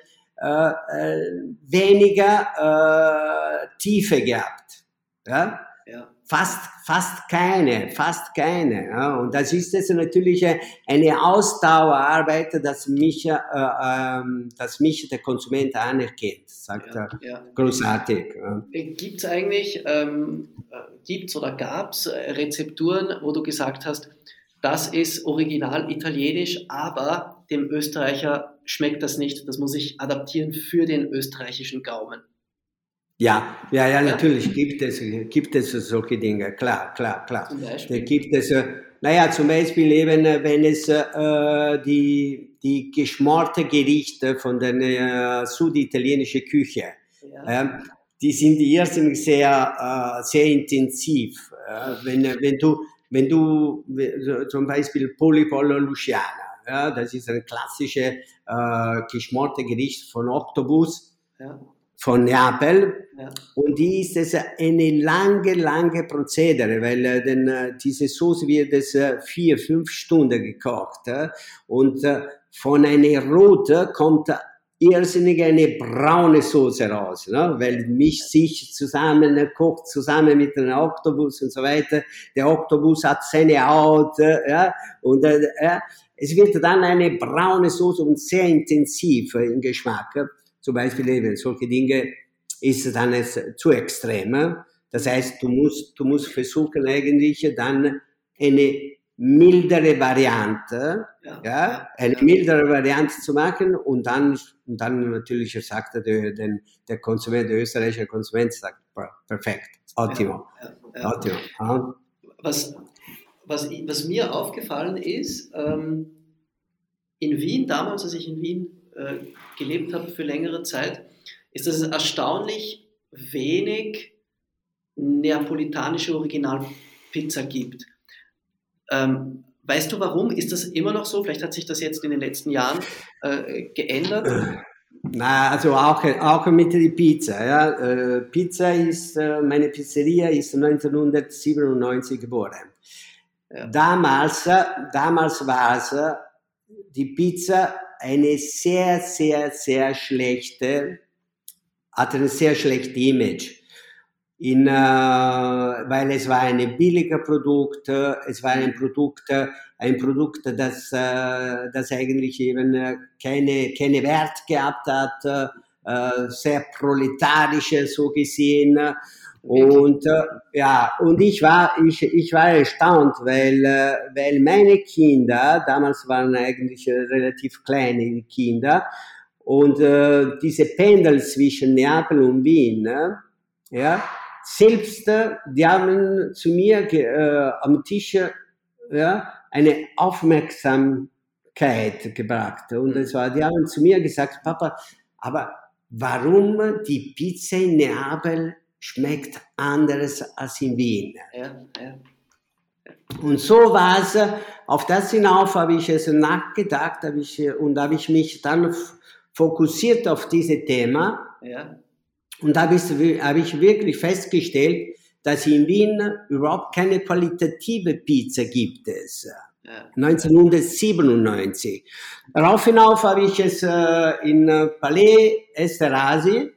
weniger äh, Tiefe gehabt. Ja? Ja. fast, fast keine, fast keine. Ja. Und das ist jetzt natürlich eine Ausdauerarbeit, dass mich, äh, ähm, dass mich der Konsument anerkennt, sagt ja, er. Ja. Großartig. Äh, gibt es eigentlich, ähm, äh, gibt's oder gab es Rezepturen, wo du gesagt hast, das ist original italienisch, aber dem Österreicher schmeckt das nicht. Das muss ich adaptieren für den österreichischen Gaumen. Ja, ja, ja, natürlich gibt es, gibt es solche Dinge, klar, klar, klar. Zum Beispiel? Da gibt es, äh, naja, zum Beispiel eben, äh, wenn es äh, die, die geschmorte Gerichte von der äh, süditalienischen Küche, ja. äh, die sind irrsinnig sehr, äh, sehr intensiv. wenn, wenn du, wenn du zum Beispiel Polipollo Luciana, ja, das ist ein klassisches äh, geschmorte Gericht von Octopus, ja von Neapel. Ja. Und die ist es eine lange, lange Prozedere, weil äh, denn, äh, diese Soße wird es äh, vier, fünf Stunden gekocht. Äh, und äh, von einer rote kommt irrsinnig eine braune Soße raus, ne? weil mich sich zusammen äh, kocht, zusammen mit einem Oktopus und so weiter. Der Oktopus hat seine Haut, ja, und äh, es wird dann eine braune Soße und sehr intensiv im Geschmack. Zum Beispiel eben solche Dinge, ist dann es zu extrem. Das heißt, du musst, du musst versuchen eigentlich dann eine mildere Variante, ja, ja eine mildere Variante zu machen und dann, und dann natürlich sagt der, der, der Konsument, der österreichische Konsument sagt, perfekt, ottimo, ja, ja, ottimo. Was, was, was mir aufgefallen ist, ähm, in Wien, damals, als ich in Wien äh, gelebt habe für längere Zeit, ist, dass es erstaunlich wenig neapolitanische Originalpizza gibt. Ähm, weißt du warum? Ist das immer noch so? Vielleicht hat sich das jetzt in den letzten Jahren äh, geändert. Na, also auch, auch mit der Pizza. Ja. Äh, Pizza ist, äh, meine Pizzeria ist 1997 geboren. Damals, damals war es die Pizza eine sehr, sehr, sehr schlechte, hatte ein sehr schlechtes Image. In, äh, weil es war ein billiger Produkt, es war ein Produkt, ein Produkt, das, äh, das eigentlich eben keine, keine Wert gehabt hat, äh, sehr proletarisch so gesehen und äh, ja, und ich war, ich, ich war erstaunt, weil, äh, weil meine Kinder, damals waren eigentlich äh, relativ kleine Kinder, und äh, diese Pendel zwischen Neapel und Wien, ne, ja, selbst, äh, die haben zu mir äh, am Tisch ja, eine Aufmerksamkeit gebracht. Und es war, die haben zu mir gesagt, Papa, aber warum die Pizza in Neapel schmeckt anders als in Wien. Ja, ja. Und so war es, auf das hinauf habe ich es nachgedacht habe ich, und habe ich mich dann fokussiert auf dieses Thema. Ja. Und habe ich, habe ich wirklich festgestellt, dass in Wien überhaupt keine qualitative Pizza gibt es. Ja. 1997. Darauf hinauf habe ich es äh, in Palais Esterasi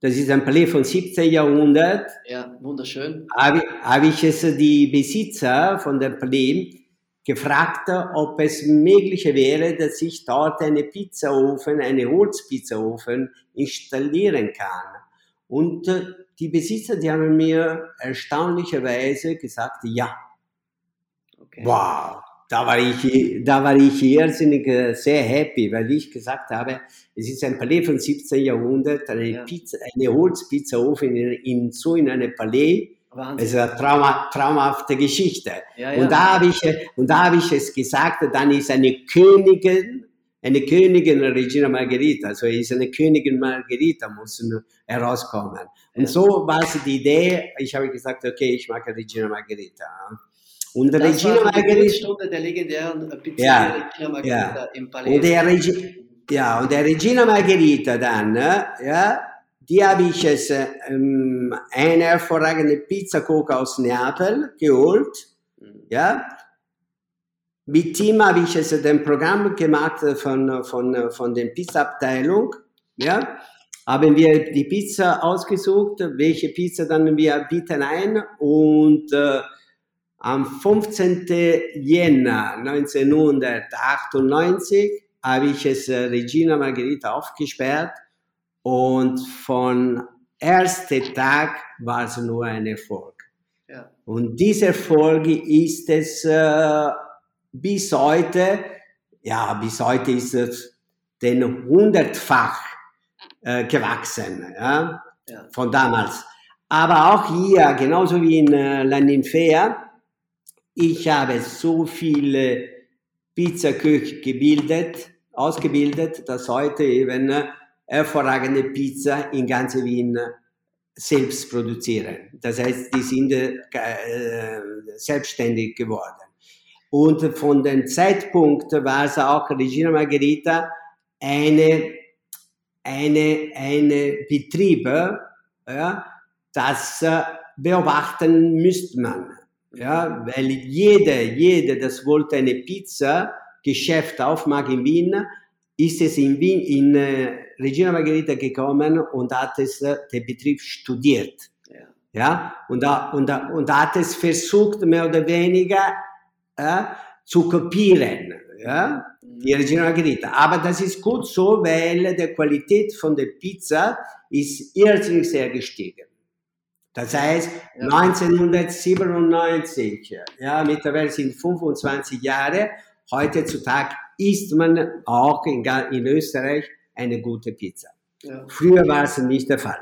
das ist ein Palais vom 17. Jahrhundert. Ja, wunderschön. Habe, habe ich es die Besitzer von dem Palais gefragt, ob es möglich wäre, dass ich dort eine Pizzaofen, eine Holzpizzaofen installieren kann. Und äh, die Besitzer, die haben mir erstaunlicherweise gesagt, ja. Okay. Wow, da war ich, da war ich irrsinnig äh, sehr happy, weil ich gesagt habe, es ist ein Palais vom 17. Jahrhundert, eine, ja. Pizza, eine Holzpizzaofen in, in, so in einem Palais. Wahnsinn. Es ist eine trauma, traumhafte Geschichte. Ja, ja. Und da habe ich, und da habe ich es gesagt, dann ist eine Königin, eine Königin Regina Margherita, also ist eine Königin Margherita muss herauskommen. Und so war es die Idee, ich habe gesagt, okay, ich mag Regina Margherita. Und das Regina Margherita. Stunde der legendären Pizzeria ja, Regina Margherita ja. im Palais. Und der, Regi ja, und der Regina Margherita dann, ja, die habe ich es ähm, eine hervorragende Pizzakocher aus Neapel geholt, mhm. ja. Mit ihm habe ich es ein Programm gemacht von, von, von der Pizza-Abteilung, ja. haben wir die Pizza ausgesucht, welche Pizza dann wir bieten ein und äh, am 15. Jänner 1998 habe ich es äh, Regina Margherita aufgesperrt und von ersten Tag war es nur ein Erfolg. Ja. Und dieser Erfolg ist es äh, bis heute, ja, bis heute ist es den hundertfach äh, gewachsen, ja, ja, von damals. Aber auch hier, genauso wie in äh, La Ninfea, ich habe so viele Pizzaköche gebildet, ausgebildet, dass heute eben hervorragende Pizza in ganz Wien selbst produzieren. Das heißt, die sind äh, selbstständig geworden. Und von dem Zeitpunkt war es auch Regina Margherita eine, eine, eine Betrieb, ja, das äh, beobachten müsste man. Ja, weil jeder, jeder, das wollte eine Pizza, Geschäft aufmachen in Wien, ist es in Wien, in äh, Regina Margherita gekommen und hat es, äh, den Betrieb studiert. Ja. ja? Und, da, und, und hat es versucht, mehr oder weniger äh, zu kopieren. Ja? Die Regina Margherita. Aber das ist gut so, weil die Qualität von der Pizza ist irrsinnig sehr gestiegen. Das heißt, ja. 1997, ja, mittlerweile sind 25 Jahre, heutzutage isst man auch in, in Österreich eine gute Pizza. Ja. Früher war es nicht der Fall.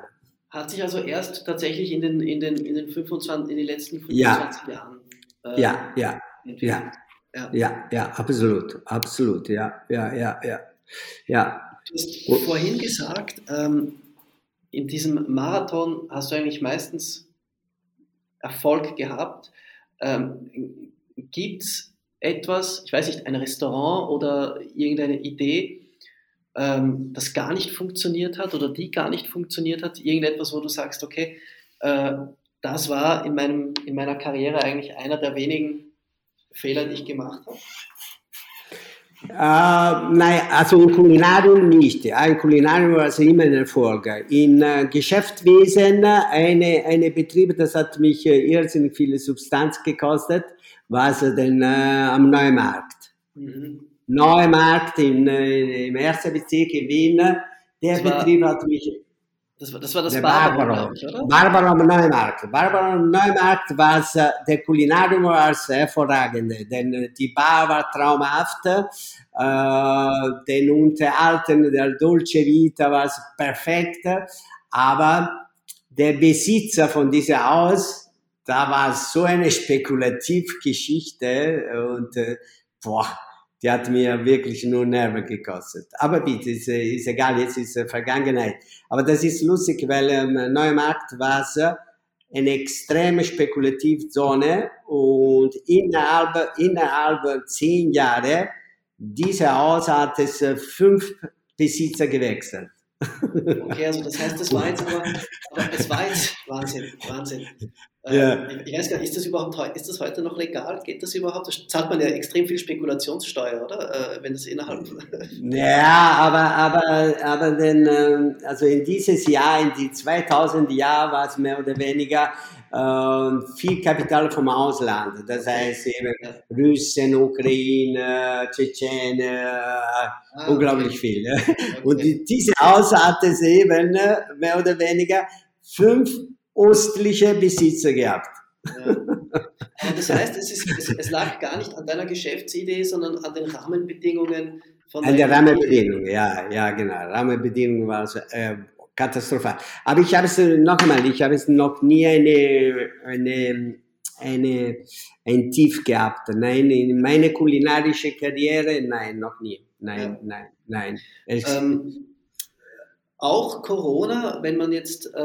Hat sich also erst tatsächlich in den, in den, in den, 25, in den letzten 25 ja. Jahren. Äh, ja, ja, ja, ja, ja, ja, absolut, absolut, ja, ja, ja, ja. ja. Du hast vorhin gesagt, ähm, in diesem Marathon hast du eigentlich meistens Erfolg gehabt. Ähm, Gibt es etwas, ich weiß nicht, ein Restaurant oder irgendeine Idee, ähm, das gar nicht funktioniert hat oder die gar nicht funktioniert hat? Irgendetwas, wo du sagst, okay, äh, das war in, meinem, in meiner Karriere eigentlich einer der wenigen Fehler, die ich gemacht habe? Uh, nein, also im Kulinarium nicht. Im Kulinarium war es immer ein Erfolg. In uh, Geschäftswesen, eine, eine Betrieb, das hat mich uh, irrsinnig viel Substanz gekostet, war es denn am Neumarkt. Mhm. Neumarkt in, im ersten Bezirk in Wien. Der Betrieb hat mich das war das, war das Barbaro, oder? Barbaro am Neumarkt. Barbaro Neumarkt war äh, der Kulinarium war hervorragend, denn äh, die Bar war traumhaft, äh, den Unterhalten der Dolce Vita war perfekt, aber der Besitzer von diesem Haus, da war so eine Spekulativgeschichte und äh, boah, die hat mir wirklich nur Nerven gekostet. Aber bitte, ist, ist egal, jetzt ist Vergangenheit. Aber das ist lustig, weil im Neumarkt war es eine extreme Spekulativzone und innerhalb, innerhalb zehn Jahre, dieser Haus hat es fünf Besitzer gewechselt. Okay, also das heißt, das war jetzt aber, aber es war jetzt Wahnsinn, Wahnsinn. [LAUGHS] Ja. Ähm, ich weiß gar nicht, ist das überhaupt ist das heute noch legal? Geht das überhaupt? Da zahlt man ja extrem viel Spekulationssteuer, oder? Äh, wenn das innerhalb. Ja, [LAUGHS] aber, aber, aber denn, ähm, also in dieses Jahr, in die 2000 Jahr war es mehr oder weniger viel Kapital vom Ausland. Das heißt eben Russen, Ukraine, Tschetschene, ah, unglaublich okay. viel. Okay. Und diese Haus hat es eben mehr oder weniger fünf östliche Besitzer gehabt. Ja. das heißt, es, ist, es, lag gar nicht an deiner Geschäftsidee, sondern an den Rahmenbedingungen von An der Rahmenbedingungen, ja, ja, genau. Rahmenbedingungen waren so, äh, katastrophal. Aber ich habe es noch einmal, ich habe es noch nie eine, eine, eine, ein Tief gehabt. Nein, in meine kulinarische Karriere, nein, noch nie. Nein, ja. nein, nein. Ähm, auch Corona, wenn man jetzt äh,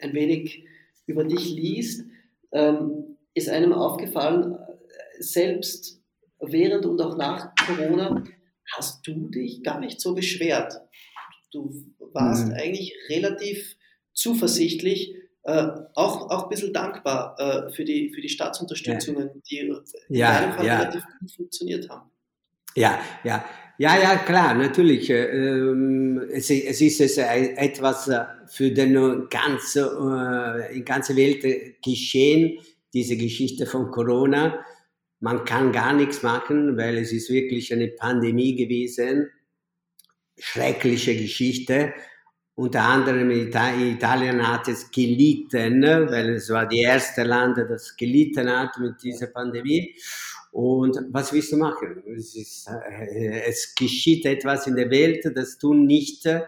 ein wenig über dich liest, ähm, ist einem aufgefallen, selbst während und auch nach Corona hast du dich gar nicht so beschwert. Du warst mhm. eigentlich relativ zuversichtlich, äh, auch, auch ein bisschen dankbar äh, für, die, für die Staatsunterstützungen, ja. die ja, ja. relativ gut funktioniert haben. Ja, ja. ja, ja, klar, natürlich. Ähm, es, es ist etwas für den ganze, äh, in ganze Welt geschehen, diese Geschichte von Corona. Man kann gar nichts machen, weil es ist wirklich eine Pandemie gewesen. Schreckliche Geschichte. Unter anderem Italien hat es gelitten, weil es war die erste Land, das gelitten hat mit dieser Pandemie. Und was willst du machen? Es, ist, äh, es geschieht etwas in der Welt, das du nicht, äh,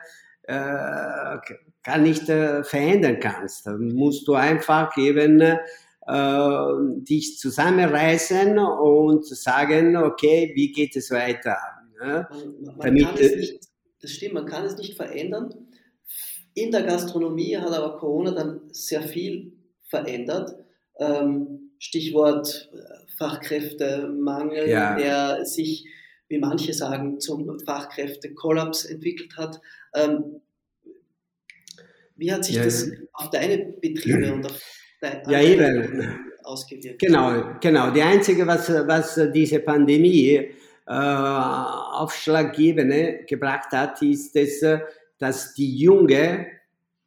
gar nicht äh, verändern kannst. Musst du einfach eben äh, dich zusammenreißen und sagen, okay, wie geht es weiter? Ja? Man, man Damit, nicht, das stimmt, man kann es nicht verändern. In der Gastronomie hat aber Corona dann sehr viel verändert. Ähm, Stichwort äh, Fachkräftemangel, ja. der sich, wie manche sagen, zum Fachkräftekollaps entwickelt hat. Ähm, wie hat sich ja, das auf deine Betriebe und auf deine ja, eben. ausgewirkt? Genau, genau. Die einzige, was, was diese Pandemie äh, Aufschlaggebende gebracht hat, ist es, dass die junge,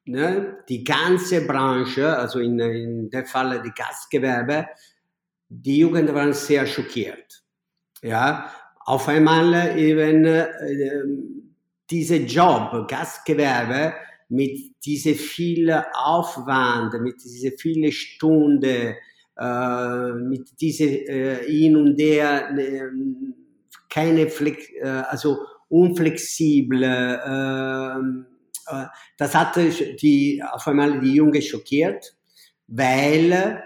ne, die ganze Branche, also in, in der Falle die Gastgewerbe, die Jugend waren sehr schockiert. Ja, auf einmal eben äh, diese Job, Gastgewerbe, mit diese viele Aufwand, mit diese viele Stunden, äh, mit diese äh, hin und der, äh, keine Flex, äh, also unflexible, ähm, äh, das hat die, auf einmal die Junge schockiert, weil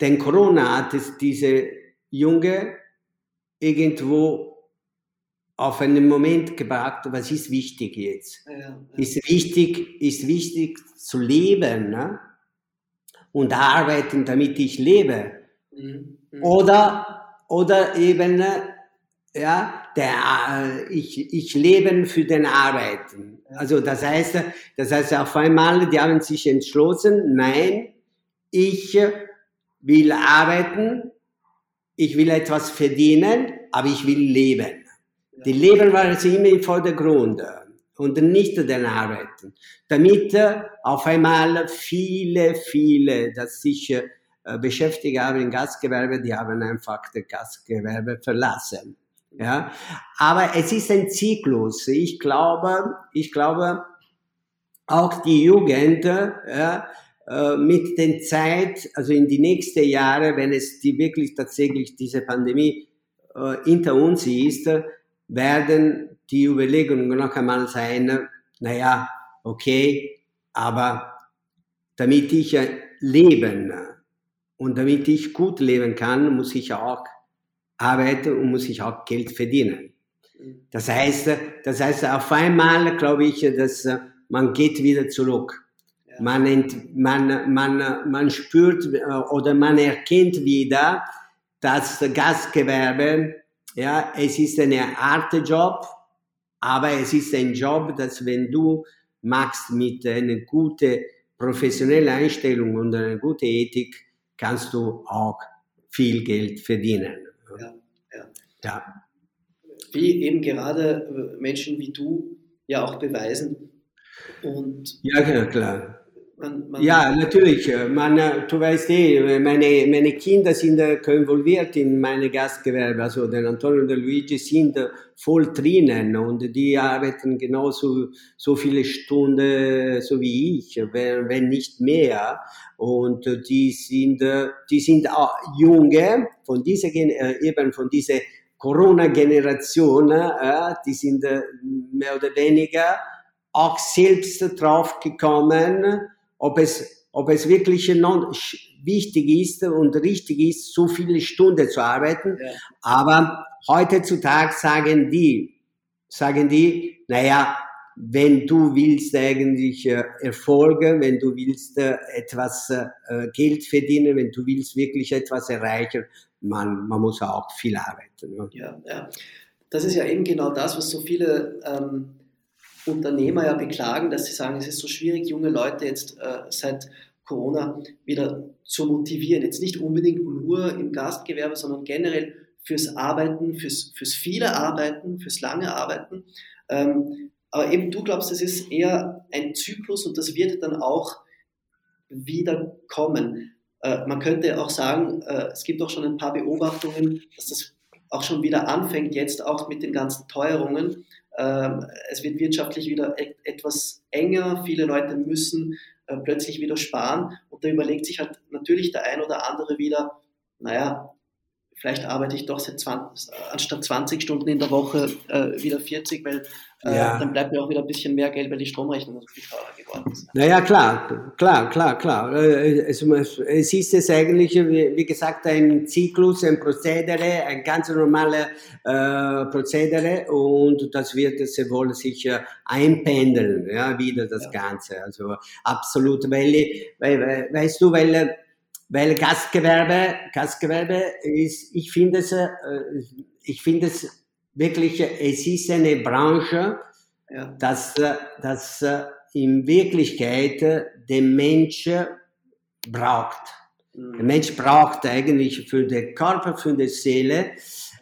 denn Corona hat es diese Junge irgendwo auf einen Moment gebracht, was ist wichtig jetzt? Ja, ja. Ist wichtig, ist wichtig zu leben ne? und arbeiten, damit ich lebe. Mhm. Mhm. Oder, oder eben, ja, der, ich, ich lebe für den Arbeiten. Also das heißt, das heißt auf einmal, die haben sich entschlossen, nein, ich will arbeiten, ich will etwas verdienen, aber ich will leben. Die Leben war also immer im Vordergrund und nicht den Arbeiten. Damit auf einmal viele, viele, das sich äh, beschäftigt haben im Gastgewerbe, die haben einfach das Gastgewerbe verlassen. Ja, aber es ist ein Zyklus. Ich glaube, ich glaube, auch die Jugend, ja, äh, mit der Zeit, also in die nächsten Jahre, wenn es die wirklich tatsächlich diese Pandemie äh, hinter uns ist, werden die Überlegungen noch einmal sein, naja, okay, aber damit ich leben und damit ich gut leben kann, muss ich auch arbeiten und muss ich auch Geld verdienen. Das heißt, das heißt, auf einmal glaube ich, dass man geht wieder zurück man, ent, man, man, man spürt äh, oder man erkennt wieder, dass Gastgewerbe, ja, es ist eine Art Job, aber es ist ein Job, dass wenn du machst mit einer guten professionellen Einstellung und einer guten Ethik, kannst du auch viel Geld verdienen. Ja, ja. ja. Wie eben gerade äh, Menschen wie du ja auch beweisen. Und ja, klar. Man, man ja, natürlich. Äh, man, äh, du weißt eh, meine, meine Kinder sind äh, involviert in meine Gastgewerbe. Also der Antonio und der Luigi sind voll drinnen und die arbeiten genauso so viele Stunden so wie ich, wenn nicht mehr. Und die sind, die sind auch junge von dieser eben von dieser Corona-Generation, die sind mehr oder weniger auch selbst draufgekommen ob es, ob es wirklich wichtig ist und richtig ist, so viele Stunden zu arbeiten. Ja. Aber heutzutage sagen die, sagen die, naja, wenn du willst eigentlich äh, Erfolge, wenn du willst äh, etwas äh, Geld verdienen, wenn du willst wirklich etwas erreichen, man, man muss auch viel arbeiten. Ja. ja, ja. Das ist ja eben genau das, was so viele ähm, Unternehmer ja beklagen, dass sie sagen, es ist so schwierig, junge Leute jetzt äh, seit Corona wieder zu motivieren. Jetzt nicht unbedingt nur im Gastgewerbe, sondern generell fürs Arbeiten, fürs, fürs viele Arbeiten, fürs lange Arbeiten. Ähm, aber eben du glaubst, es ist eher ein Zyklus und das wird dann auch wieder kommen. Äh, man könnte auch sagen, äh, es gibt auch schon ein paar Beobachtungen, dass das auch schon wieder anfängt, jetzt auch mit den ganzen Teuerungen. Ähm, es wird wirtschaftlich wieder et etwas enger, viele Leute müssen äh, plötzlich wieder sparen. Und da überlegt sich halt natürlich der ein oder andere wieder, naja, vielleicht arbeite ich doch seit 20, anstatt 20 Stunden in der Woche äh, wieder 40, weil äh, ja. dann bleibt mir auch wieder ein bisschen mehr Geld, weil die Stromrechnung so viel teurer geworden ist. Naja, klar, klar, klar, klar. Äh, es, es ist es eigentlich, wie gesagt, ein Zyklus, ein Prozedere, ein ganz normales äh, Prozedere und das wird sehr wohl sicher einpendeln, ja, wieder das ja. Ganze. Also absolut, weil, weil, weißt du, weil weil Gastgewerbe, Gastgewerbe ist, ich finde es, äh, ich finde es wirklich, es ist eine Branche, ja. dass, dass in Wirklichkeit den Mensch braucht. Mhm. Der Mensch braucht eigentlich für den Körper, für die Seele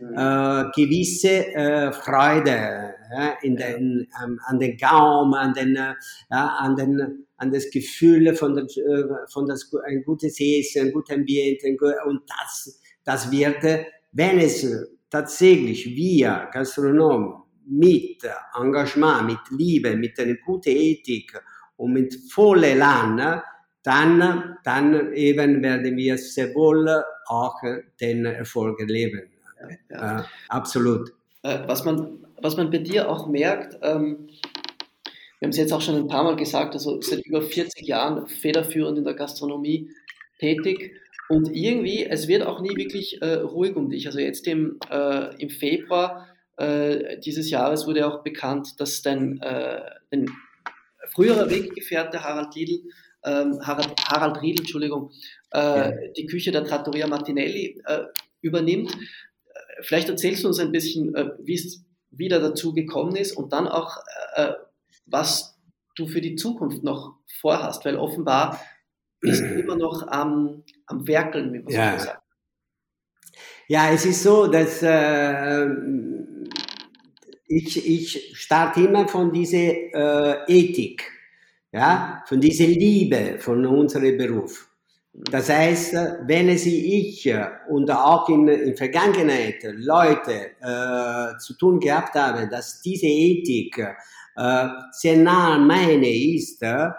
mhm. äh, gewisse äh, Freude ja, in den, ähm, an den Gaumen, an den, äh, an den an das Gefühl von, der, äh, von das, ein gutes Essen, ein gutes Ambiente und das, das wird, wenn es tatsächlich wir Gastronomen mit Engagement, mit Liebe, mit einer guten Ethik und mit voller Land, dann, dann eben werden wir sehr wohl auch den Erfolg erleben. Ja, ja. Äh, absolut. Äh, was man, was man bei dir auch merkt, ähm, wir haben es jetzt auch schon ein paar Mal gesagt, also seit über 40 Jahren federführend in der Gastronomie tätig. Und irgendwie, es wird auch nie wirklich äh, ruhig um dich. Also jetzt im, äh, im Februar äh, dieses Jahres wurde auch bekannt, dass dein, äh, dein früherer Weggefährte Harald Riedl, ähm, Harald, Harald Riedl, Entschuldigung, äh, ja. die Küche der Trattoria Martinelli äh, übernimmt. Vielleicht erzählst du uns ein bisschen, wie es wieder dazu gekommen ist und dann auch, was du für die Zukunft noch vorhast, weil offenbar bist du [CLEARS THROAT] immer noch am, am Werkeln, wie man ja. so sagt. Ja, es ist so, dass äh, ich, ich starte immer von dieser äh, Ethik, ja, von dieser Liebe von unserem Beruf. Das heißt, wenn es ich und auch in, in Vergangenheit Leute äh, zu tun gehabt habe, dass diese Ethik äh, sehr nah meine ist, äh,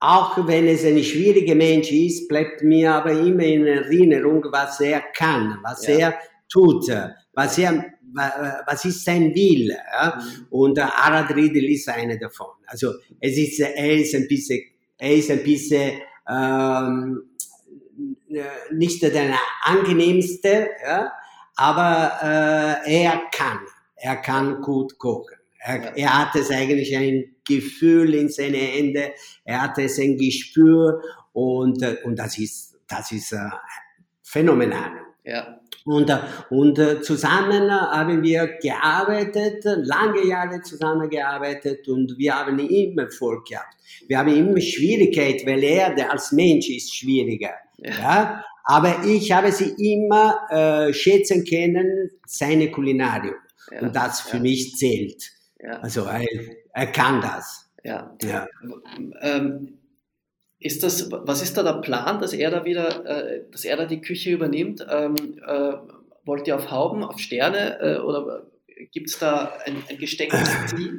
auch wenn es ein schwieriger Mensch ist, bleibt mir aber immer in Erinnerung, was er kann, was ja. er tut, was er, was ist sein Will. Ja? Mhm. Und Arad Riedel ist einer davon. Also es ist, er ist ein bisschen, er ist ein bisschen ähm, nicht der angenehmste, ja? aber äh, er kann, er kann gut kochen. Er, er hat es eigentlich ein Gefühl in seine Hände, er hat es ein Gespür und, äh, und das ist, das ist äh, phänomenal. Ja. Und, äh, und zusammen haben wir gearbeitet, lange Jahre zusammengearbeitet und wir haben immer Erfolg gehabt. Wir haben immer Schwierigkeit, weil er als Mensch ist schwieriger. Ja. ja? Aber ich habe sie immer äh, schätzen können, seine Kulinarium. Ja. Und das für ja. mich zählt. Also er kann das. Ja. ja. Ähm, ist das, was ist da der Plan, dass er da wieder, äh, dass er da die Küche übernimmt? Ähm, äh, wollt ihr auf Hauben, auf Sterne äh, oder gibt es da ein, ein gestecktes [LAUGHS] Ziel?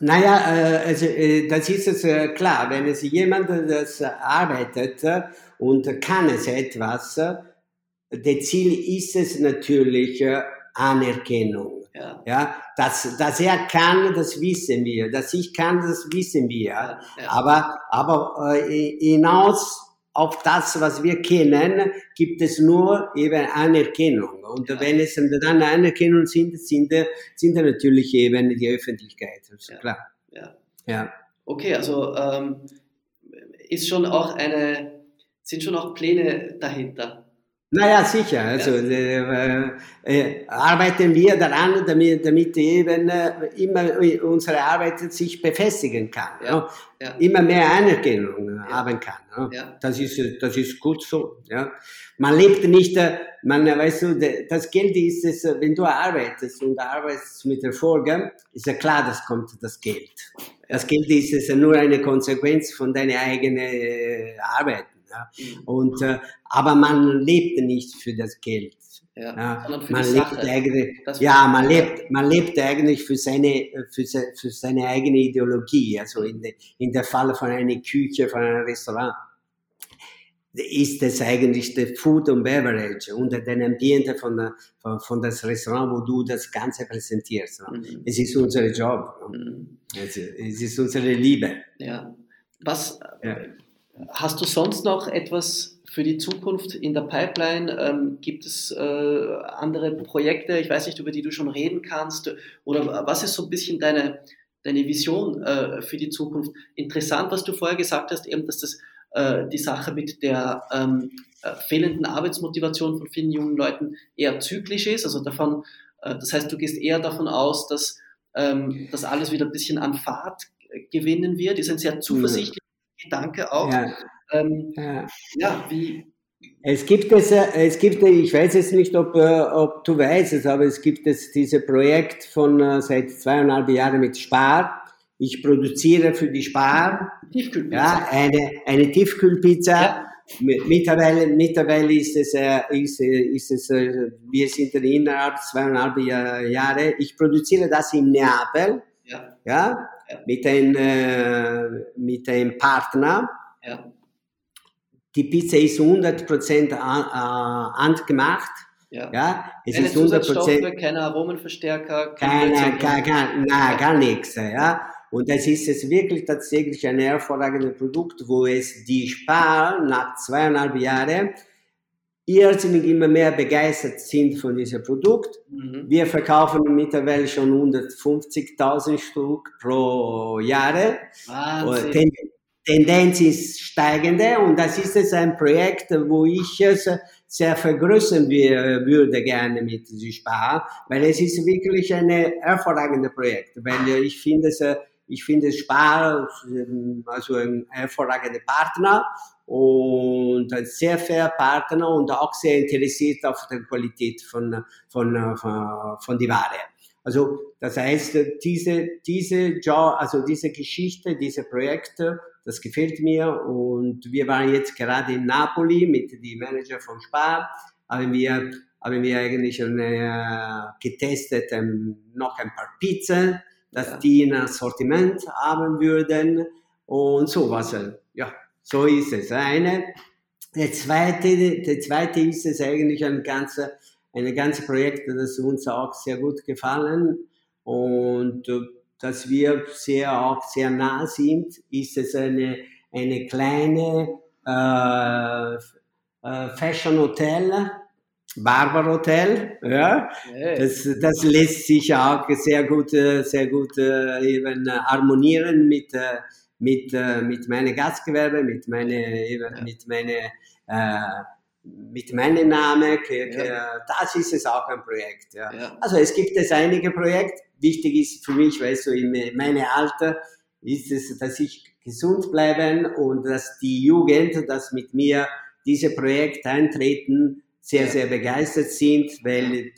Naja, äh, also äh, das ist es äh, klar, wenn es jemand das arbeitet und kann es etwas, der Ziel ist es natürlich Anerkennung. Ja. ja, dass, dass er kann, das wissen wir. Dass ich kann, das wissen wir. Ja, ja. Aber, aber äh, hinaus auf das, was wir kennen, gibt es nur eben Anerkennung. Und ja. wenn es dann Anerkennung sind, sind, sind natürlich eben die Öffentlichkeit. Das ist klar. Ja. ja. Okay, also ähm, ist schon auch eine, sind schon auch Pläne dahinter. Naja, sicher. Also ja. äh, äh, arbeiten wir daran, damit, damit eben äh, immer unsere Arbeit sich befestigen kann. Ja. Ja. Immer mehr Anerkennung haben kann. Das, ist, das ist gut so. Ja. Man lebt nicht, äh, man, weißt du, das Geld ist es, wenn du arbeitest und arbeitest mit Erfolgen, ist ja klar, dass kommt das Geld. Das Geld ist es nur eine Konsequenz von deiner eigenen äh, Arbeit. Ja. Mhm. Und, äh, aber man lebt nicht für das Geld. Ja, ja, man lebt eigentlich, ja, man lebt, man lebt eigentlich für seine, für, für seine eigene Ideologie. Also in, de, in der Fall von einer Küche, von einem Restaurant, ist es eigentlich der Food and Beverage und den Ambiente von, der, von, von das Restaurant, wo du das Ganze präsentierst. Mhm. Es ist unser Job. Mhm. Es, es, ist unsere Liebe. Ja. Was, ja. Hast du sonst noch etwas für die Zukunft in der Pipeline? Ähm, gibt es äh, andere Projekte, ich weiß nicht, über die du schon reden kannst? Oder was ist so ein bisschen deine, deine Vision äh, für die Zukunft? Interessant, was du vorher gesagt hast, eben, dass das äh, die Sache mit der ähm, äh, fehlenden Arbeitsmotivation von vielen jungen Leuten eher zyklisch ist. Also davon, äh, das heißt, du gehst eher davon aus, dass ähm, das alles wieder ein bisschen an Fahrt gewinnen wird. Ist ein sehr zuversichtlicher Gedanke auch. Ja. Ähm, ja. ja, wie, es gibt es, es gibt, ich weiß jetzt nicht, ob, ob du weißt es, aber es gibt es dieses Projekt von seit zweieinhalb Jahren mit Spar. Ich produziere für die Spar ja, eine, eine Tiefkühlpizza. Ja. Mittlerweile, mittlerweile ist es, ist, ist es, wir sind innerhalb zweieinhalb Jahre. Ich produziere das in Neapel. Ja. ja mit, ein, äh, mit einem Partner. Ja. Die Pizza ist 100% handgemacht. Ja. ja, es keine ist 100%, keine Aromenverstärker, keine, keine, gar, na, gar nichts. Ja. Und das ist es wirklich tatsächlich ein hervorragendes Produkt, wo es die Spar nach zweieinhalb Jahren irrsinnig immer mehr begeistert sind von diesem Produkt. Mhm. Wir verkaufen mittlerweile schon 150.000 Stück pro Jahre. Ten Tendenz ist steigende und das ist jetzt ein Projekt, wo ich es sehr vergrößern würde gerne mit Spar, weil es ist wirklich ein hervorragendes Projekt, weil ich finde es ich finde Spar also ein hervorragender Partner und ein sehr fair Partner und auch sehr interessiert auf die Qualität von, von, von, von die Ware. Also das heißt, diese, diese, also diese Geschichte, diese Projekte, das gefällt mir und wir waren jetzt gerade in Napoli mit dem Manager von Spar, haben wir, haben wir eigentlich eine, getestet ähm, noch ein paar Pizzen, dass ja. die ein Sortiment haben würden und sowas. Ja, so ist es. Eine. Der zweite, der zweite ist es eigentlich ein ganzer, eine ganze Projekt, das uns auch sehr gut gefallen und äh, dass wir sehr auch sehr nah sind, ist es eine, eine kleine äh, äh, Fashion Hotel, Barber Hotel, ja. Das, das lässt sich auch sehr gut, äh, sehr gut äh, eben harmonieren mit mit, äh, mit meinem Gastgewerbe, mit meinem ja. mit meine, äh, mit meinem Namen, ja. das ist es auch ein Projekt. Ja. ja. Also es gibt es einige Projekte. Wichtig ist für mich, weißt du, in meinem Alter ist es, dass ich gesund bleibe und dass die Jugend, das mit mir diese Projekte eintreten, sehr, sehr begeistert sind, weil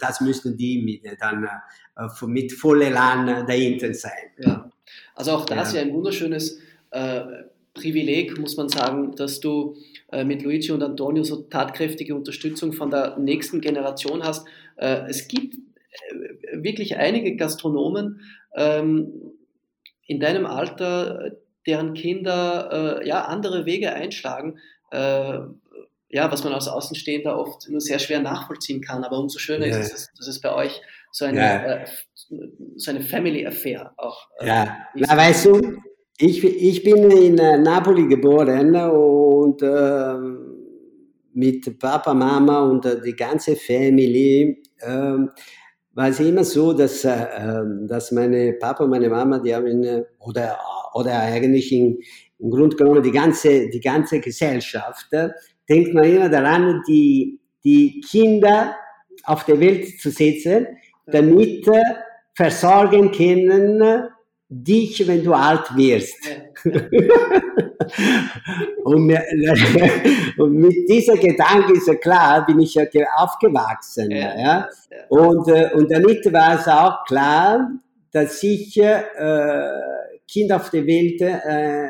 das müssen die mit, dann äh, mit voller Elan dahinter sein. Ja. Also auch das ja, ja ein wunderschönes äh, Privileg, muss man sagen, dass du äh, mit Luigi und Antonio so tatkräftige Unterstützung von der nächsten Generation hast. Äh, es gibt äh, wirklich einige Gastronomen ähm, in deinem Alter, deren Kinder äh, ja andere Wege einschlagen. Äh, ja, was man als Außenstehender oft nur sehr schwer nachvollziehen kann. Aber umso schöner ja. ist es, dass es bei euch so eine, ja. äh, so eine Family Affair auch. Äh, ja, na weißt du, ich, ich bin in äh, Napoli geboren und äh, mit Papa, Mama und äh, die ganze Family ähm, war es immer so, dass, äh, ähm, dass meine Papa und meine Mama, die haben, oder, oder eigentlich in, im Grunde genommen die ganze, die ganze Gesellschaft, denkt man immer daran, die, die Kinder auf der Welt zu setzen, damit äh, versorgen können dich, wenn du alt wirst. [LAUGHS] [LAUGHS] und, mit dieser Gedanke ist ja klar, bin ich ja aufgewachsen. Ja. ja. Und, äh, und damit war es auch klar, dass ich äh, Kind auf der Welt äh,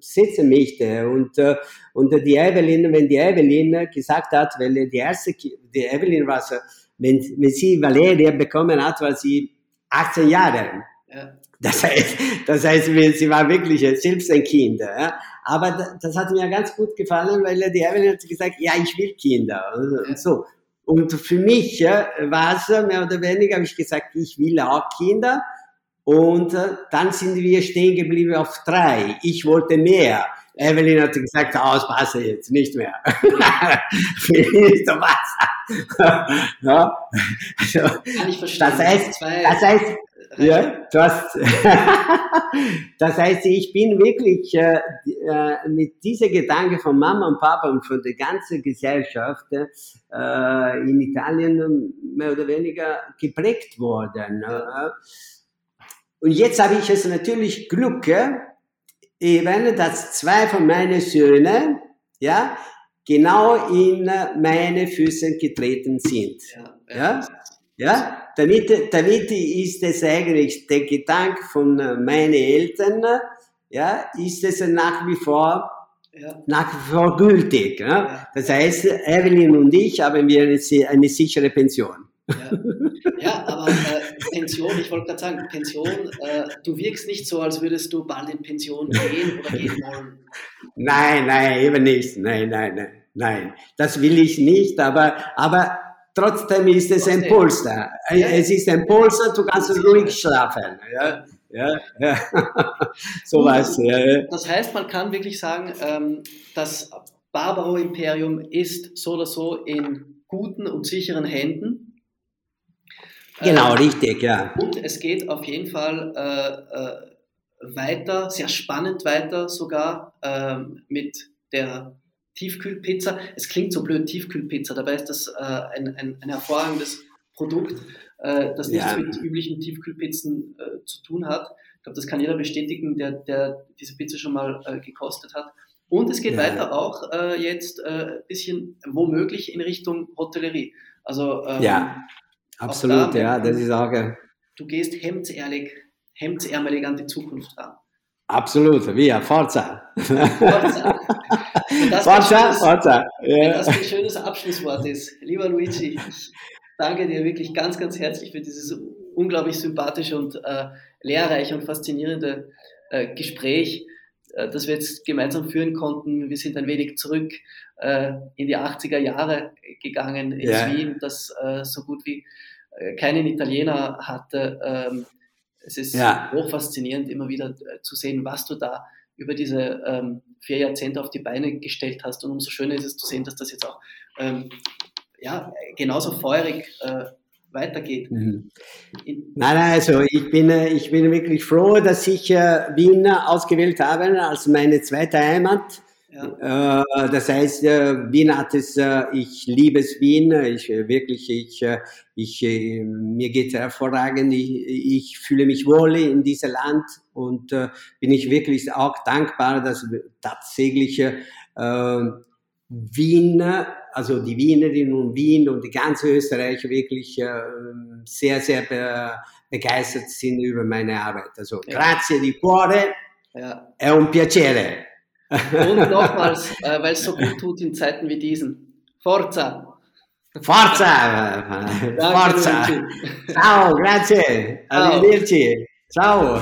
setzen möchte. Und, äh, und die Evelyn, wenn die Evelyn gesagt hat, weil die erste, die Evelyn war so, wenn, wenn sie Valeria bekommen hat, war sie 18 Jahre. Ja. Das heißt, das heißt, sie war wirklich selbst ein Kind. Ja? Aber das hat mir ganz gut gefallen, weil die Evelyn hat gesagt, ja, ich will Kinder und so. Und für mich ja, war es mehr oder weniger, habe ich gesagt, ich will auch Kinder. Und äh, dann sind wir stehen geblieben auf drei. Ich wollte mehr. Evelyn hat gesagt, oh, das passt jetzt nicht mehr. [LAUGHS] nicht so was. [LAUGHS] ja. also, Kann ich verstehen. Das heißt, das heißt, ja, du hast, [LAUGHS] das heißt, ich bin wirklich äh, äh, mit dieser Gedanke von Mama und Papa und von der ganzen Gesellschaft äh, in Italien mehr oder weniger geprägt worden. Äh. Und jetzt habe ich es natürlich Glück, eben, dass zwei von meinen Söhnen, ja, genau in meine Füße getreten sind. Ja, ja. ja? Damit, damit ist es eigentlich der Gedanke von meinen Eltern, ja, ist es nach wie vor ja. nach wie vor gültig. Ja? ja? Das heißt, Evelyn und ich haben wir eine, eine sichere Pension. Ja, ja aber äh, Pension, ich wollte gerade sagen, Pension, äh, du wirkst nicht so, als würdest du bald in Pension gehen oder gehen wollen. Nein, nein, eben nicht. Nein, nein, nein, nein. Das will ich nicht, aber, aber trotzdem ist es ein Polster. Ja. Es ist ein Polster, du kannst ruhig schlafen. Ja, ja, ja. [LAUGHS] so was. Ja. Das heißt, man kann wirklich sagen, ähm, das Barbaro-Imperium ist so oder so in guten und sicheren Händen. Genau, äh, richtig, ja. Und es geht auf jeden Fall äh, äh, weiter, sehr spannend weiter sogar äh, mit der Tiefkühlpizza. Es klingt so blöd, Tiefkühlpizza, dabei ist das äh, ein, ein, ein, hervorragendes Produkt, äh, das nichts ja. mit üblichen Tiefkühlpizzen zu tun hat. Ich glaube, das kann jeder bestätigen, der, der diese Pizza schon mal gekostet hat. Und es geht ja. weiter auch jetzt ein bisschen womöglich in Richtung Hotellerie. Also ähm, ja Absolut, da, ja, das ist auch. Du gehst hemdärmelig, hemdsärmelig an die Zukunft ran. Absolut, via, Forza. Forza. [LAUGHS] Forza, Forza. Ja. Wenn das ein schönes Abschlusswort ist. Lieber Luigi, ich danke dir wirklich ganz, ganz herzlich für dieses unglaublich sympathische und äh, lehrreiche und faszinierende äh, Gespräch, äh, das wir jetzt gemeinsam führen konnten. Wir sind ein wenig zurück in die 80er Jahre gegangen in ja. Wien, das äh, so gut wie äh, keinen Italiener hatte. Ähm, es ist ja. hochfaszinierend, immer wieder äh, zu sehen, was du da über diese ähm, vier Jahrzehnte auf die Beine gestellt hast. Und umso schöner ist es zu sehen, dass das jetzt auch ähm, ja, genauso feurig äh, weitergeht. Mhm. Nein, nein, also ich bin, äh, ich bin wirklich froh, dass ich äh, Wien ausgewählt habe als meine zweite Heimat. Ja. Äh, das heißt, äh, Wien hat es, äh, ich liebe es Wien, ich wirklich, ich, ich, mir geht es hervorragend, ich, ich fühle mich wohl in diesem Land und bin ich wirklich auch dankbar, dass tatsächlich äh, Wien, also die Wienerinnen und Wien und die ganze Österreich wirklich äh, sehr, sehr be begeistert sind über meine Arbeit. Also ja. grazie di cuore, ja. è un piacere. Und nochmals, äh, weil es so gut tut in Zeiten wie diesen. Forza! Forza! Forza! Ciao, grazie! Arrivederci! Ciao!